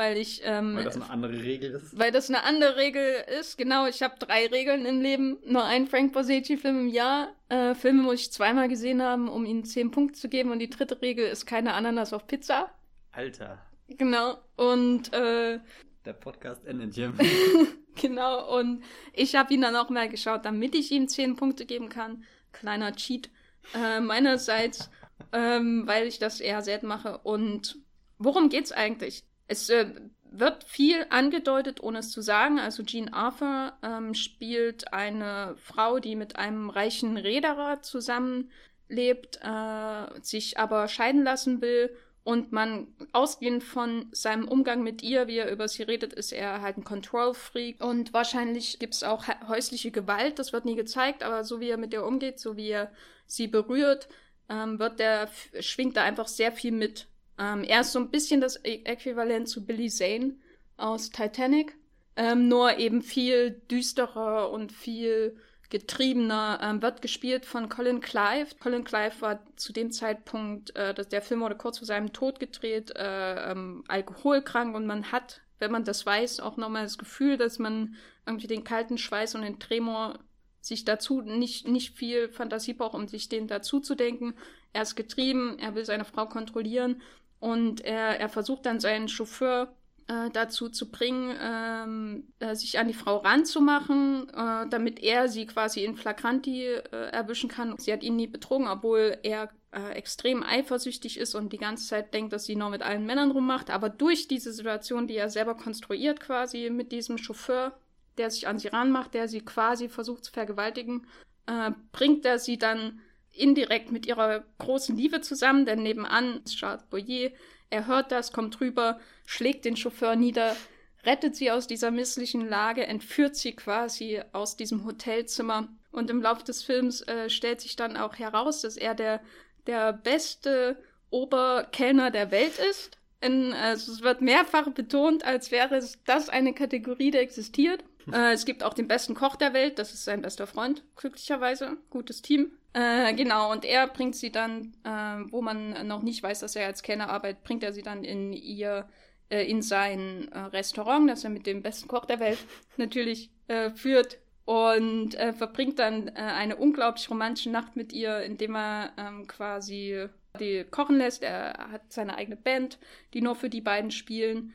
S1: weil ich. Ähm,
S2: weil das eine andere Regel ist.
S1: Weil das eine andere Regel ist, genau. Ich habe drei Regeln im Leben. Nur einen Frank Borsecchi-Film im Jahr. Äh, Filme muss ich zweimal gesehen haben, um ihnen zehn Punkte zu geben. Und die dritte Regel ist keine Ananas auf Pizza.
S2: Alter.
S1: Genau. Und. Äh,
S2: Der Podcast endet hier.
S1: genau. Und ich habe ihn dann auch mal geschaut, damit ich ihm zehn Punkte geben kann. Kleiner Cheat äh, meinerseits, ähm, weil ich das eher selten mache. Und worum geht's eigentlich? Es äh, wird viel angedeutet, ohne es zu sagen. Also Jean Arthur ähm, spielt eine Frau, die mit einem reichen Reederer zusammenlebt, äh, sich aber scheiden lassen will. Und man, ausgehend von seinem Umgang mit ihr, wie er über sie redet, ist er halt ein Control-Freak. Und wahrscheinlich gibt es auch häusliche Gewalt, das wird nie gezeigt, aber so wie er mit ihr umgeht, so wie er sie berührt, ähm, wird der, schwingt da einfach sehr viel mit. Ähm, er ist so ein bisschen das Äquivalent zu Billy Zane aus Titanic, ähm, nur eben viel düsterer und viel getriebener, ähm, wird gespielt von Colin Clive. Colin Clive war zu dem Zeitpunkt, äh, dass der Film wurde kurz vor seinem Tod gedreht, äh, ähm, alkoholkrank und man hat, wenn man das weiß, auch nochmal das Gefühl, dass man irgendwie den kalten Schweiß und den Tremor sich dazu nicht, nicht viel Fantasie braucht, um sich den dazu zu denken. Er ist getrieben, er will seine Frau kontrollieren und er, er versucht dann seinen Chauffeur äh, dazu zu bringen, ähm, äh, sich an die Frau ranzumachen, äh, damit er sie quasi in Flagranti äh, erwischen kann. Sie hat ihn nie betrogen, obwohl er äh, extrem eifersüchtig ist und die ganze Zeit denkt, dass sie noch mit allen Männern rummacht. Aber durch diese Situation, die er selber konstruiert, quasi mit diesem Chauffeur, der sich an sie ranmacht, der sie quasi versucht zu vergewaltigen, äh, bringt er sie dann indirekt mit ihrer großen Liebe zusammen, denn nebenan ist Charles Boyer, er hört das, kommt rüber, schlägt den Chauffeur nieder, rettet sie aus dieser misslichen Lage, entführt sie quasi aus diesem Hotelzimmer. Und im Laufe des Films äh, stellt sich dann auch heraus, dass er der, der beste Oberkellner der Welt ist. In, also es wird mehrfach betont, als wäre das eine Kategorie, die existiert. Äh, es gibt auch den besten Koch der Welt, das ist sein bester Freund, glücklicherweise. Gutes Team. Äh, genau, und er bringt sie dann, äh, wo man noch nicht weiß, dass er als Kellner arbeitet, bringt er sie dann in ihr, äh, in sein äh, Restaurant, das er mit dem besten Koch der Welt natürlich äh, führt. Und verbringt dann eine unglaublich romantische Nacht mit ihr, indem er ähm, quasi die kochen lässt. Er hat seine eigene Band, die nur für die beiden spielen.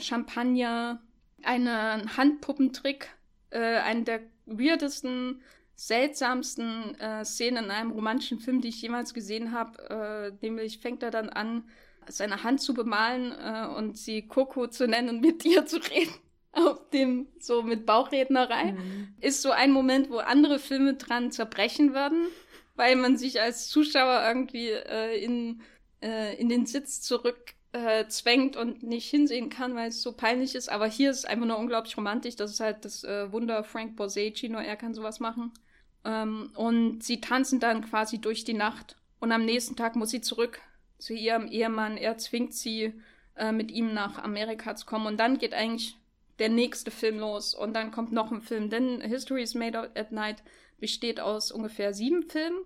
S1: Champagner, einen Handpuppentrick, äh, einen der weirdesten, seltsamsten äh, Szenen in einem romantischen Film, die ich jemals gesehen habe. Äh, nämlich fängt er dann an, seine Hand zu bemalen äh, und sie Coco zu nennen und mit ihr zu reden. Auf dem, so mit Bauchrednerei. Mhm. Ist so ein Moment, wo andere Filme dran zerbrechen würden, weil man sich als Zuschauer irgendwie äh, in, äh, in den Sitz zurück äh, zwängt und nicht hinsehen kann, weil es so peinlich ist. Aber hier ist es einfach nur unglaublich romantisch. Das ist halt das äh, Wunder Frank Borseggi, nur er kann sowas machen. Ähm, und sie tanzen dann quasi durch die Nacht. Und am nächsten Tag muss sie zurück zu ihrem Ehemann. Er zwingt sie, äh, mit ihm nach Amerika zu kommen. Und dann geht eigentlich der nächste Film los. Und dann kommt noch ein Film. Denn History is Made at Night besteht aus ungefähr sieben Filmen.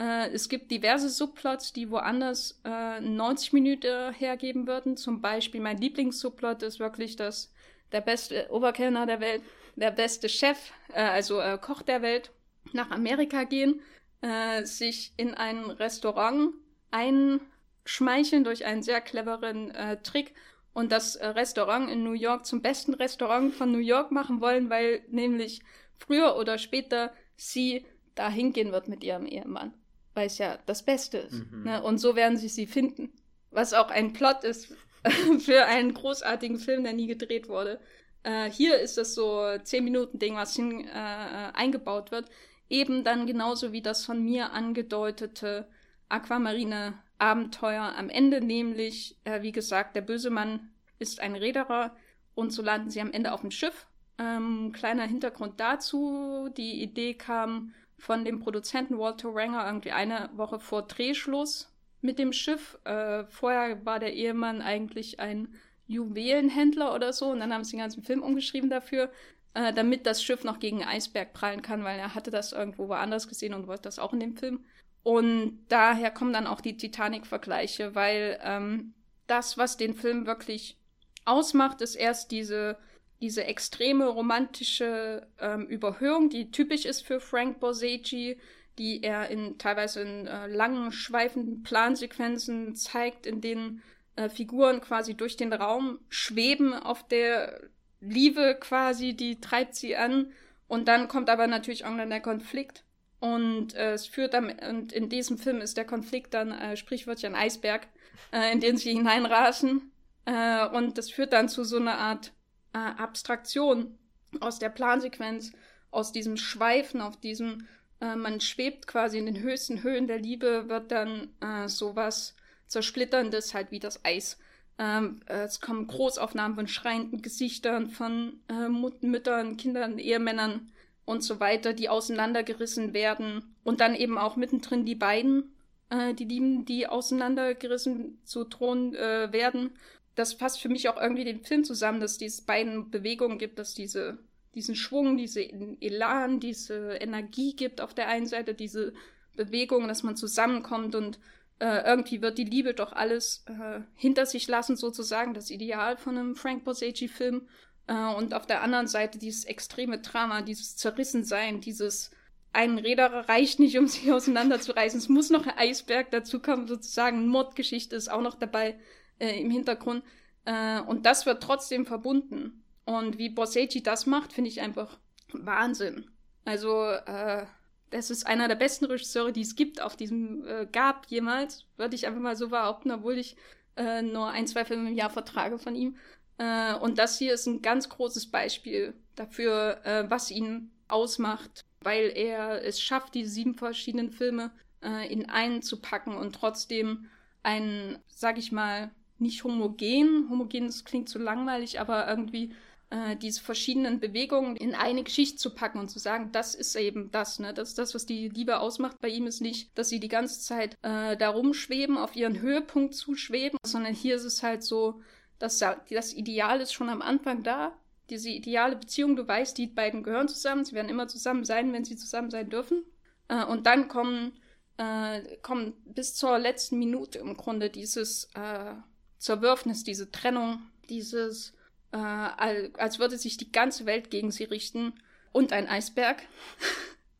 S1: Äh, es gibt diverse Subplots, die woanders äh, 90 Minuten hergeben würden. Zum Beispiel mein Lieblingssubplot ist wirklich, dass der beste Oberkellner der Welt, der beste Chef, äh, also äh, Koch der Welt, nach Amerika gehen, äh, sich in ein Restaurant einschmeicheln durch einen sehr cleveren äh, Trick und das Restaurant in New York zum besten Restaurant von New York machen wollen, weil nämlich früher oder später sie dahin gehen wird mit ihrem Ehemann weil es ja das Beste ist. Mhm. Ne? Und so werden sie sie finden. Was auch ein Plot ist für einen großartigen Film, der nie gedreht wurde. Äh, hier ist das so 10 Minuten Ding, was hin, äh, eingebaut wird. Eben dann genauso wie das von mir angedeutete Aquamarine Abenteuer am Ende, nämlich, äh, wie gesagt, der böse Mann ist ein Reederer und so landen sie am Ende auf dem Schiff. Ähm, kleiner Hintergrund dazu, die Idee kam von dem Produzenten Walter Ranger irgendwie eine Woche vor Drehschluss mit dem Schiff. Äh, vorher war der Ehemann eigentlich ein Juwelenhändler oder so und dann haben sie den ganzen Film umgeschrieben dafür, äh, damit das Schiff noch gegen Eisberg prallen kann, weil er hatte das irgendwo woanders gesehen und wollte das auch in dem Film. Und daher kommen dann auch die Titanic-Vergleiche, weil ähm, das, was den Film wirklich ausmacht, ist erst diese diese extreme romantische ähm, Überhöhung, die typisch ist für Frank Borseggi, die er in teilweise in äh, langen, schweifenden Plansequenzen zeigt, in denen äh, Figuren quasi durch den Raum schweben auf der Liebe quasi, die treibt sie an. Und dann kommt aber natürlich irgendwann der Konflikt. Und äh, es führt dann, und in diesem Film ist der Konflikt dann äh, sprichwörtlich ein Eisberg, äh, in den sie hineinrasen. Äh, und das führt dann zu so einer Art äh, Abstraktion aus der Plansequenz, aus diesem Schweifen, auf diesem, äh, man schwebt quasi in den höchsten Höhen der Liebe, wird dann äh, sowas Zersplitterndes, halt wie das Eis. Ähm, es kommen Großaufnahmen von schreienden Gesichtern, von äh, Müttern, Kindern, Ehemännern und so weiter, die auseinandergerissen werden. Und dann eben auch mittendrin die beiden, äh, die Lieben, die auseinandergerissen zu Thron äh, werden das fasst für mich auch irgendwie den Film zusammen, dass es diese beiden Bewegungen gibt, dass diese diesen Schwung, diesen Elan, diese Energie gibt auf der einen Seite, diese Bewegung, dass man zusammenkommt und äh, irgendwie wird die Liebe doch alles äh, hinter sich lassen, sozusagen, das Ideal von einem Frank Borseggi-Film. Äh, und auf der anderen Seite dieses extreme Drama, dieses Zerrissensein, dieses ein Räder reicht nicht, um sie auseinanderzureißen. Es muss noch ein Eisberg dazu kommen, sozusagen. Mordgeschichte ist auch noch dabei äh, im Hintergrund. Äh, und das wird trotzdem verbunden. Und wie Borseggi das macht, finde ich einfach Wahnsinn. Also, äh, das ist einer der besten Regisseure, die es gibt, auf diesem äh, gab jemals, würde ich einfach mal so behaupten, obwohl ich äh, nur ein, zwei Filme im Jahr vertrage von ihm. Äh, und das hier ist ein ganz großes Beispiel dafür, äh, was ihn ausmacht, weil er es schafft, diese sieben verschiedenen Filme äh, in einen zu packen und trotzdem einen, sag ich mal, nicht homogen, homogen das klingt zu langweilig, aber irgendwie äh, diese verschiedenen Bewegungen in eine Geschichte zu packen und zu sagen, das ist eben das, ne? Das ist das, was die Liebe ausmacht. Bei ihm ist nicht, dass sie die ganze Zeit äh, da rumschweben, auf ihren Höhepunkt zuschweben, sondern hier ist es halt so, dass das Ideal ist schon am Anfang da. Diese ideale Beziehung, du weißt, die beiden gehören zusammen, sie werden immer zusammen sein, wenn sie zusammen sein dürfen. Äh, und dann kommen, äh, kommen bis zur letzten Minute im Grunde dieses äh, Zerwürfnis, diese Trennung, dieses äh, als würde sich die ganze Welt gegen sie richten und ein Eisberg.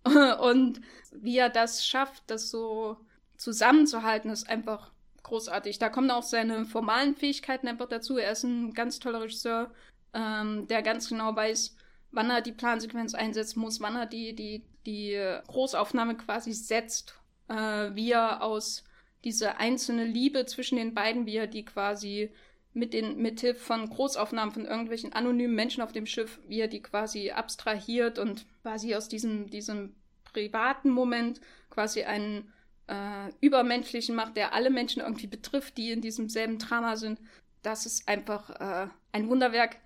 S1: und wie er das schafft, das so zusammenzuhalten, ist einfach großartig. Da kommen auch seine formalen Fähigkeiten einfach dazu. Er ist ein ganz toller Regisseur, ähm, der ganz genau weiß, wann er die Plansequenz einsetzen muss, wann er die, die, die Großaufnahme quasi setzt, äh, wie er aus diese einzelne Liebe zwischen den beiden, wie er die quasi mit den mithilfe von Großaufnahmen von irgendwelchen anonymen Menschen auf dem Schiff, wie er die quasi abstrahiert und quasi aus diesem, diesem privaten Moment quasi einen äh, übermenschlichen macht, der alle Menschen irgendwie betrifft, die in diesem selben Drama sind. Das ist einfach äh, ein Wunderwerk.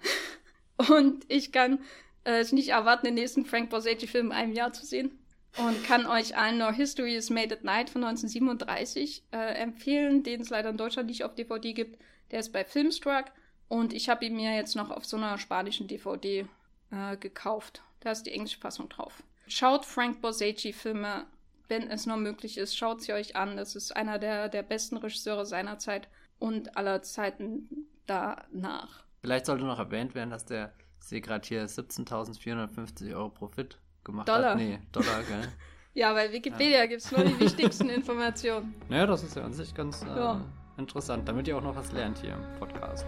S1: und ich kann äh, es nicht erwarten, den nächsten Frank Borseggi-Film in einem Jahr zu sehen. Und kann euch allen noch History is Made at Night von 1937 äh, empfehlen, den es leider in Deutschland nicht auf DVD gibt. Der ist bei Filmstruck und ich habe ihn mir jetzt noch auf so einer spanischen DVD äh, gekauft. Da ist die englische Fassung drauf. Schaut Frank Borseggi-Filme, wenn es nur möglich ist. Schaut sie euch an. Das ist einer der, der besten Regisseure seiner Zeit und aller Zeiten danach.
S2: Vielleicht sollte noch erwähnt werden, dass der, ich sehe gerade hier, 17.450 Euro Profit gemacht
S1: Dollar.
S2: hat. Nee, Dollar, gell?
S1: ja, bei Wikipedia ja. gibt es nur die wichtigsten Informationen.
S2: Naja, das ist ja an sich ganz. Äh,
S1: ja
S2: Interessant, damit ihr auch noch was lernt hier im Podcast.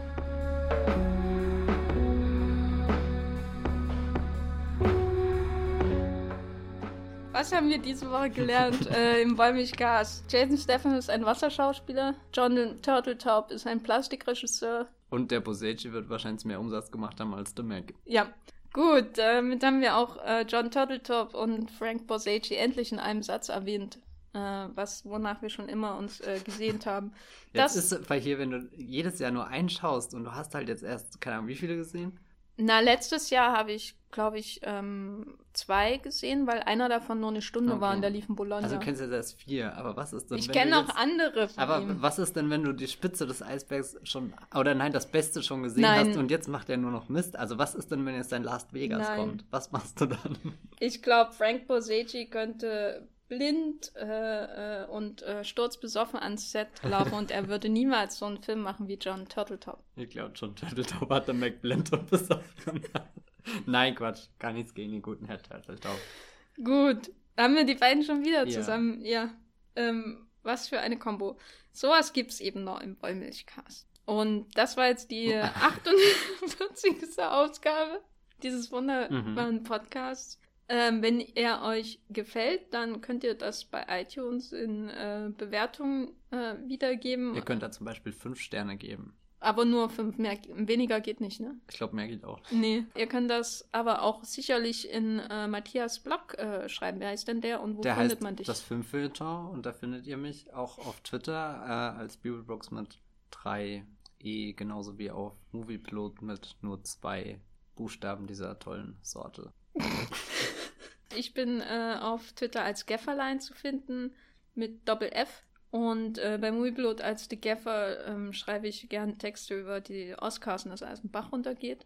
S1: Was haben wir diese Woche gelernt äh, im Wollmilchgas? Jason Stephan ist ein Wasserschauspieler, John Turteltaub ist ein Plastikregisseur.
S2: Und der Bosechi wird wahrscheinlich mehr Umsatz gemacht haben als der Mac.
S1: Ja, gut, damit haben wir auch äh, John Turteltaub und Frank Bosechi endlich in einem Satz erwähnt äh, was, wonach wir schon immer uns äh, gesehnt haben.
S2: Das jetzt ist, weil hier, wenn du jedes Jahr nur einschaust und du hast halt jetzt erst, keine Ahnung, wie viele gesehen?
S1: Na, letztes Jahr habe ich, glaube ich, ähm, zwei gesehen, weil einer davon nur eine Stunde okay. war und der lief in Bologna.
S2: Also du kennst jetzt erst vier, aber was ist denn,
S1: Ich kenne noch andere
S2: von Aber ihm. was ist denn, wenn du die Spitze des Eisbergs schon, oder nein, das Beste schon gesehen nein. hast und jetzt macht er nur noch Mist? Also was ist denn, wenn jetzt dein Last Vegas nein. kommt? Was machst du dann?
S1: Ich glaube, Frank Bosegi könnte blind äh, äh, und äh, sturzbesoffen ans Set laufen und er würde niemals so einen Film machen wie John Turtletop.
S2: Ich glaube, John Turtletop hat den Mac blind und besoffen Nein, Quatsch. Gar nichts gegen den guten Herr Turtletop.
S1: Gut. Haben wir die beiden schon wieder ja. zusammen? Ja. Ähm, was für eine Kombo. Sowas gibt's eben noch im Wollmilchcast. Und das war jetzt die 48. Ausgabe dieses wunderbaren mhm. Podcasts. Ähm, wenn er euch gefällt, dann könnt ihr das bei iTunes in äh, Bewertungen äh, wiedergeben.
S2: Ihr könnt da zum Beispiel fünf Sterne geben.
S1: Aber nur fünf, mehr, weniger geht nicht, ne?
S2: Ich glaube, mehr geht auch.
S1: Nee. Ihr könnt das aber auch sicherlich in äh, Matthias Blog äh, schreiben. Wer heißt denn der und wo der findet man dich?
S2: Das Filmfilter und da findet ihr mich auch auf Twitter äh, als Bibelbrooks mit 3 E, genauso wie auf Moviepilot mit nur zwei Buchstaben dieser tollen Sorte.
S1: Ich bin äh, auf Twitter als Gefferlein zu finden mit Doppel F. Und äh, bei Moviepilot als The Gaffer ähm, schreibe ich gerne Texte über die Oscars und dass alles einen Bach runtergeht.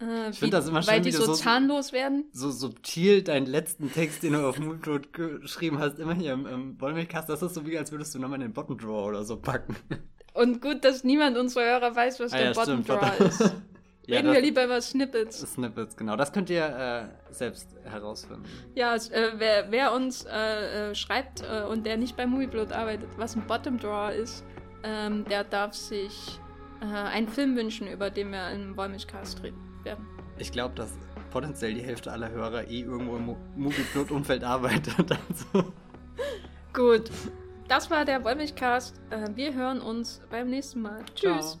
S1: Äh, ich finde das immer schön, weil die so, so, zahnlos werden.
S2: So subtil deinen letzten Text, den du auf Moodroad geschrieben hast, immer hier im, im Wollmilchcast, das ist so wie, als würdest du nochmal in den Bottom Drawer oder so packen.
S1: Und gut, dass niemand unserer Hörer weiß, was ah, der ja, Bottom Drawer ist. ja, Reden wir lieber über Snippets.
S2: Snippets, genau. Das könnt ihr äh, selbst herausfinden.
S1: Ja, äh, wer, wer, uns äh, äh schreibt äh, und der nicht bei Movieblood arbeitet, was ein Bottom Drawer ist, ähm, der darf sich äh, einen Film wünschen, über den wir im Wollmilchcast reden werden.
S2: Ich glaube, dass potenziell die Hälfte aller Hörer eh irgendwo im Movieplot-Umfeld arbeitet. Also.
S1: Gut. Das war der Wollmilchcast. Wir hören uns beim nächsten Mal. Tschüss.